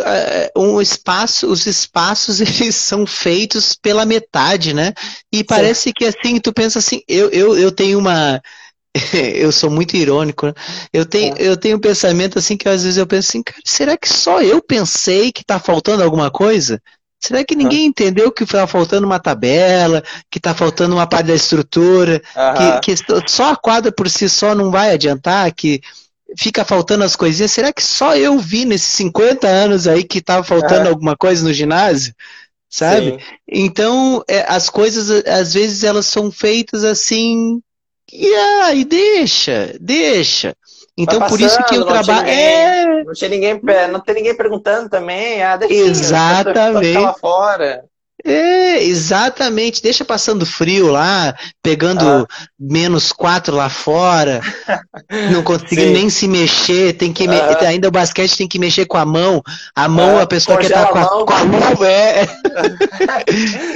um espaço, os espaços [LAUGHS] eles são feitos pela metade, né? E parece Sim. que assim, tu pensa assim, eu, eu, eu tenho uma. [LAUGHS] eu sou muito irônico, né? Eu tenho, é. eu tenho um pensamento assim que às vezes eu penso assim, cara, será que só eu pensei que tá faltando alguma coisa? Será que ninguém uhum. entendeu que está faltando uma tabela, que está faltando uma parte da estrutura, uhum. que, que, só a quadra por si só não vai adiantar, que fica faltando as coisinhas? Será que só eu vi nesses 50 anos aí que estava faltando uhum. alguma coisa no ginásio? Sabe? Sim. Então, é, as coisas, às vezes, elas são feitas assim, e aí, deixa, deixa. Então, passando, por isso que o trabalho. É... Não tinha ninguém, não tem ninguém perguntando também. Ah, deixa Exatamente. lá fora. É, exatamente. Deixa passando frio lá, pegando ah. menos quatro lá fora, não conseguindo [LAUGHS] nem se mexer, tem que me... ainda o basquete tem que mexer com a mão. A mão, ah, a pessoa que tá com a, com a mão, é.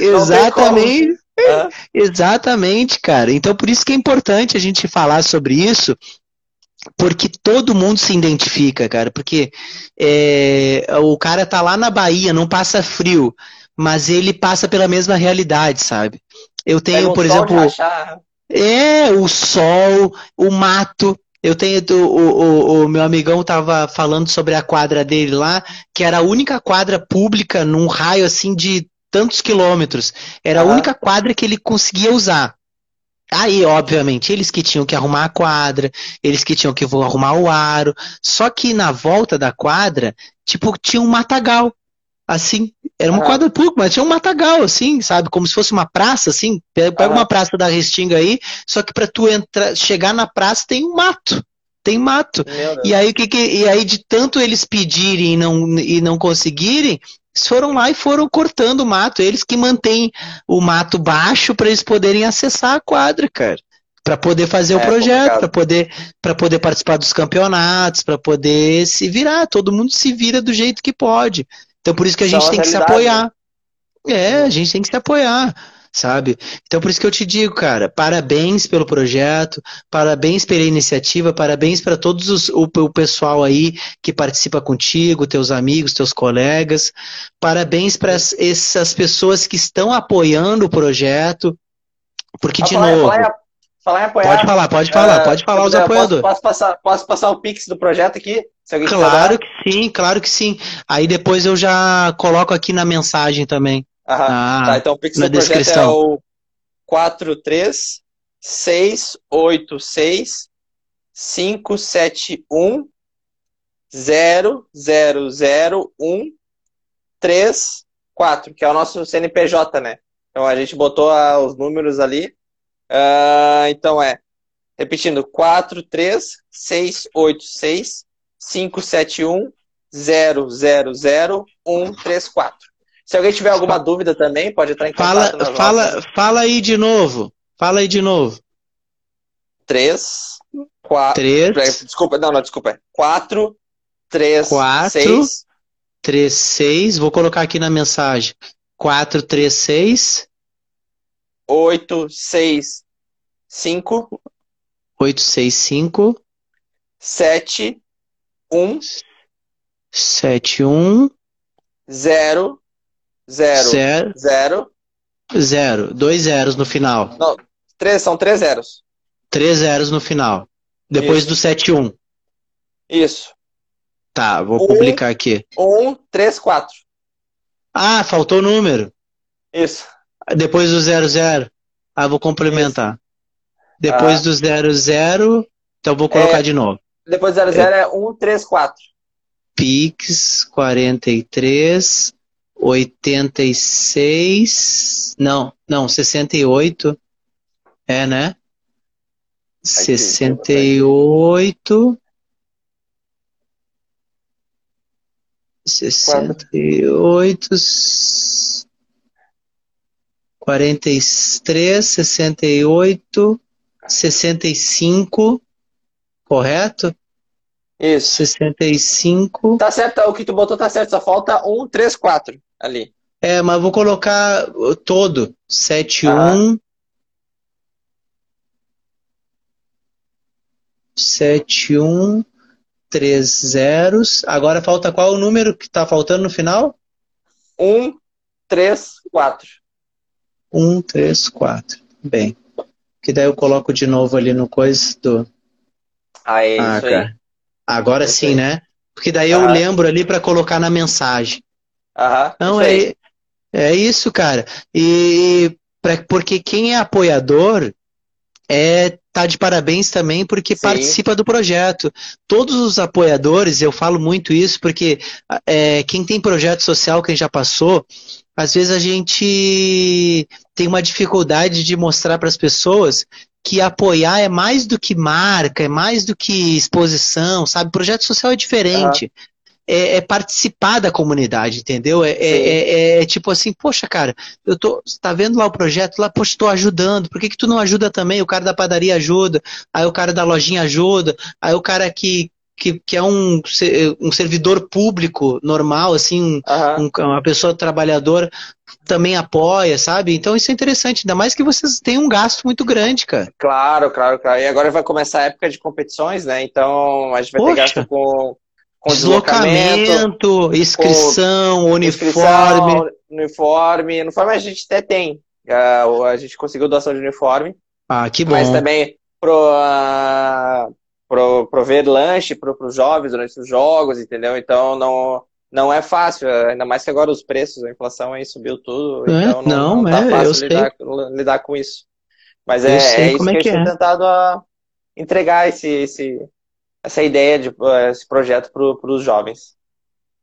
[LAUGHS] exatamente. Exatamente, cara. Então por isso que é importante a gente falar sobre isso, porque todo mundo se identifica, cara. Porque é, o cara tá lá na Bahia, não passa frio, mas ele passa pela mesma realidade, sabe? Eu tenho, por exemplo. É, o sol, o mato. Eu tenho. O, o, o, meu amigão tava falando sobre a quadra dele lá, que era a única quadra pública num raio assim de tantos quilômetros. Era a única quadra que ele conseguia usar. Aí, obviamente, eles que tinham que arrumar a quadra, eles que tinham que arrumar o aro. Só que na volta da quadra, tipo, tinha um matagal. Assim, era uma quadra pública, mas tinha um matagal, assim, sabe? Como se fosse uma praça, assim. Pega uma praça da Restinga aí, só que para tu entrar, chegar na praça tem um mato. Tem mato. E aí, que, que, e aí, de tanto eles pedirem e não, e não conseguirem, foram lá e foram cortando o mato. Eles que mantêm o mato baixo para eles poderem acessar a quadra, cara. Para poder fazer é, o projeto, para poder, poder participar dos campeonatos, para poder se virar. Todo mundo se vira do jeito que pode. Então por isso que a gente tem que se apoiar. É, a gente tem que se apoiar sabe? Então por isso que eu te digo, cara, parabéns pelo projeto, parabéns pela iniciativa, parabéns para todos os, o, o, pessoal aí que participa contigo, teus amigos, teus colegas, parabéns para essas pessoas que estão apoiando o projeto, porque de falar, novo. Falar, apoiar. Pode falar, pode falar, uh, pode falar os apoiadores. Posso, posso, passar, posso passar o Pix do projeto aqui? claro que sim, claro que sim. Aí depois eu já coloco aqui na mensagem também. Aham, ah, tá, então o Pix do descrição. projeto é o 43686 571 0000134, que é o nosso CNPJ, né? Então a gente botou ah, os números ali. Uh, então é, repetindo, 43686 571 000134. Se alguém tiver alguma dúvida também, pode entrar em contato. Fala, fala, nossas... fala aí de novo. Fala aí de novo. 3, 4. 3. Desculpa, não, não, desculpa. 4, 3, 4, 6. 3, 6. Vou colocar aqui na mensagem. 4, 3, 6. 8, 6, 5. 8, 6, 5. 7, 1. 7, 1. 0, Zero. Zero. Zero. Zero. Dois zeros no final. Não, três, são três zeros. Três zeros no final. Depois Isso. do 71. Isso. Tá, vou um, publicar aqui. Um, três, quatro. Ah, faltou o número. Isso. Depois do zero, zero. Ah, vou complementar. Isso. Depois ah. do zero, zero, então vou colocar é, de novo. Depois do zero, zero é, é um, três, quatro. Pix 43 86. Não, não, 68. É, né? 68. 68. 43, 68, 65, correto? Isso. 65. Tá certo, o que tu botou tá certo, só falta 1, 3, 4 ali. É, mas vou colocar todo. 7, ah. 1. 7, 1, 3 zeros. Agora falta qual o número que está faltando no final? 1, 3, 4. 1, 3, 4. Bem. Que daí eu coloco de novo ali no coisa do. Ah, é ah, isso cara. aí. Agora é sim, né? Porque daí ah. eu lembro ali para colocar na mensagem. Aham, Não, é, é isso, cara. E pra, porque quem é apoiador é tá de parabéns também porque Sim. participa do projeto. Todos os apoiadores, eu falo muito isso porque é, quem tem projeto social, quem já passou, às vezes a gente tem uma dificuldade de mostrar para as pessoas que apoiar é mais do que marca, é mais do que exposição, sabe? Projeto social é diferente. Uhum é, é, participar da comunidade, entendeu? É, é, é, é, tipo assim, poxa, cara, eu tô, tá vendo lá o projeto lá, poxa, estou ajudando, por que, que tu não ajuda também? O cara da padaria ajuda, aí o cara da lojinha ajuda, aí o cara que, que, que é um, um servidor público normal, assim, uhum. um, uma pessoa trabalhadora também apoia, sabe? Então isso é interessante, ainda mais que vocês têm um gasto muito grande, cara. Claro, claro, claro. E agora vai começar a época de competições, né? Então a gente vai Poxa. ter gasto com com deslocamento, inscrição, com uniforme. Inscrição, uniforme. Uniforme a gente até tem. Uh, a gente conseguiu doação de uniforme. Ah, que bom. Mas também pro, uh, pro, prover lanche para os jovens durante os jogos, entendeu? Então não, não é fácil, ainda mais que agora os preços, a inflação aí subiu tudo, é, então não, não, tá é, fácil lidar, lidar, com isso. Mas é, é isso que, é que a gente tem tentado a entregar esse, esse, essa ideia de eh, esse projeto para os jovens.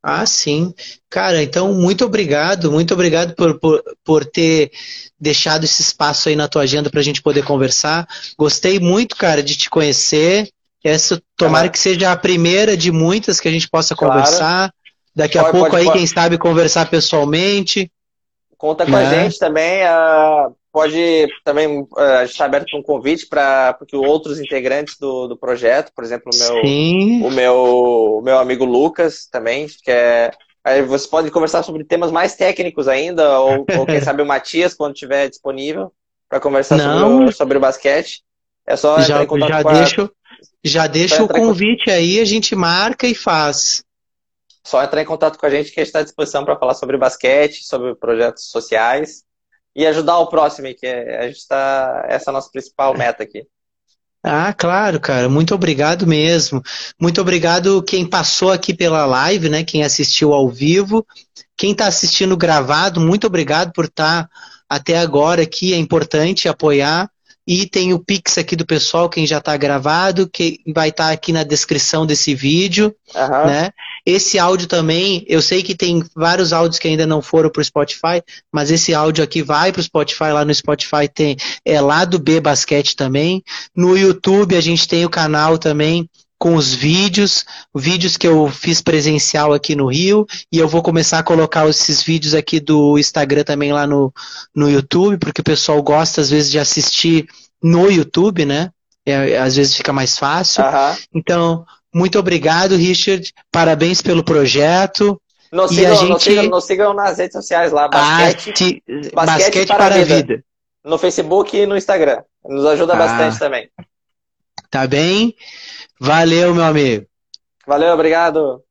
Ah, sim. Cara, então muito obrigado, muito obrigado por, por, por ter deixado esse espaço aí na tua agenda para a gente poder conversar. Gostei muito, cara, de te conhecer. Essa tomara ah. que seja a primeira de muitas que a gente possa claro. conversar. Daqui pode, a pouco pode, aí, pode. quem sabe, conversar pessoalmente. Conta com né? a gente também. Uh, pode também a gente está aberto para um convite para que outros integrantes do, do projeto, por exemplo, o meu, o meu, o meu amigo Lucas também, que é Aí você pode conversar sobre temas mais técnicos ainda, ou, ou quem sabe o Matias, quando estiver disponível, para conversar sobre o, sobre o, basquete. É só já, entrar em contato já com a... Já deixa o convite aí, a gente marca e faz. Só entrar em contato com a gente que a gente está à disposição para falar sobre basquete, sobre projetos sociais e ajudar o próximo, que é, a gente está essa é a nossa principal meta aqui. Ah, claro, cara. Muito obrigado mesmo. Muito obrigado quem passou aqui pela live, né? Quem assistiu ao vivo. Quem está assistindo gravado, muito obrigado por estar tá até agora aqui. É importante apoiar. E tem o Pix aqui do pessoal, quem já está gravado, que vai estar tá aqui na descrição desse vídeo. Uhum. Né? Esse áudio também, eu sei que tem vários áudios que ainda não foram para o Spotify, mas esse áudio aqui vai para o Spotify. Lá no Spotify tem é lá do B Basquete também. No YouTube a gente tem o canal também com os vídeos, vídeos que eu fiz presencial aqui no Rio, e eu vou começar a colocar esses vídeos aqui do Instagram também lá no, no YouTube, porque o pessoal gosta às vezes de assistir no YouTube, né? É, às vezes fica mais fácil. Uhum. Então, muito obrigado, Richard. Parabéns pelo projeto. Nos sigam, gente... nos, sigam, nos sigam nas redes sociais lá, basquete, basquete, basquete para, para, a vida. vida. No Facebook e no Instagram. Nos ajuda ah. bastante também. Tá bem? Valeu, meu amigo. Valeu, obrigado.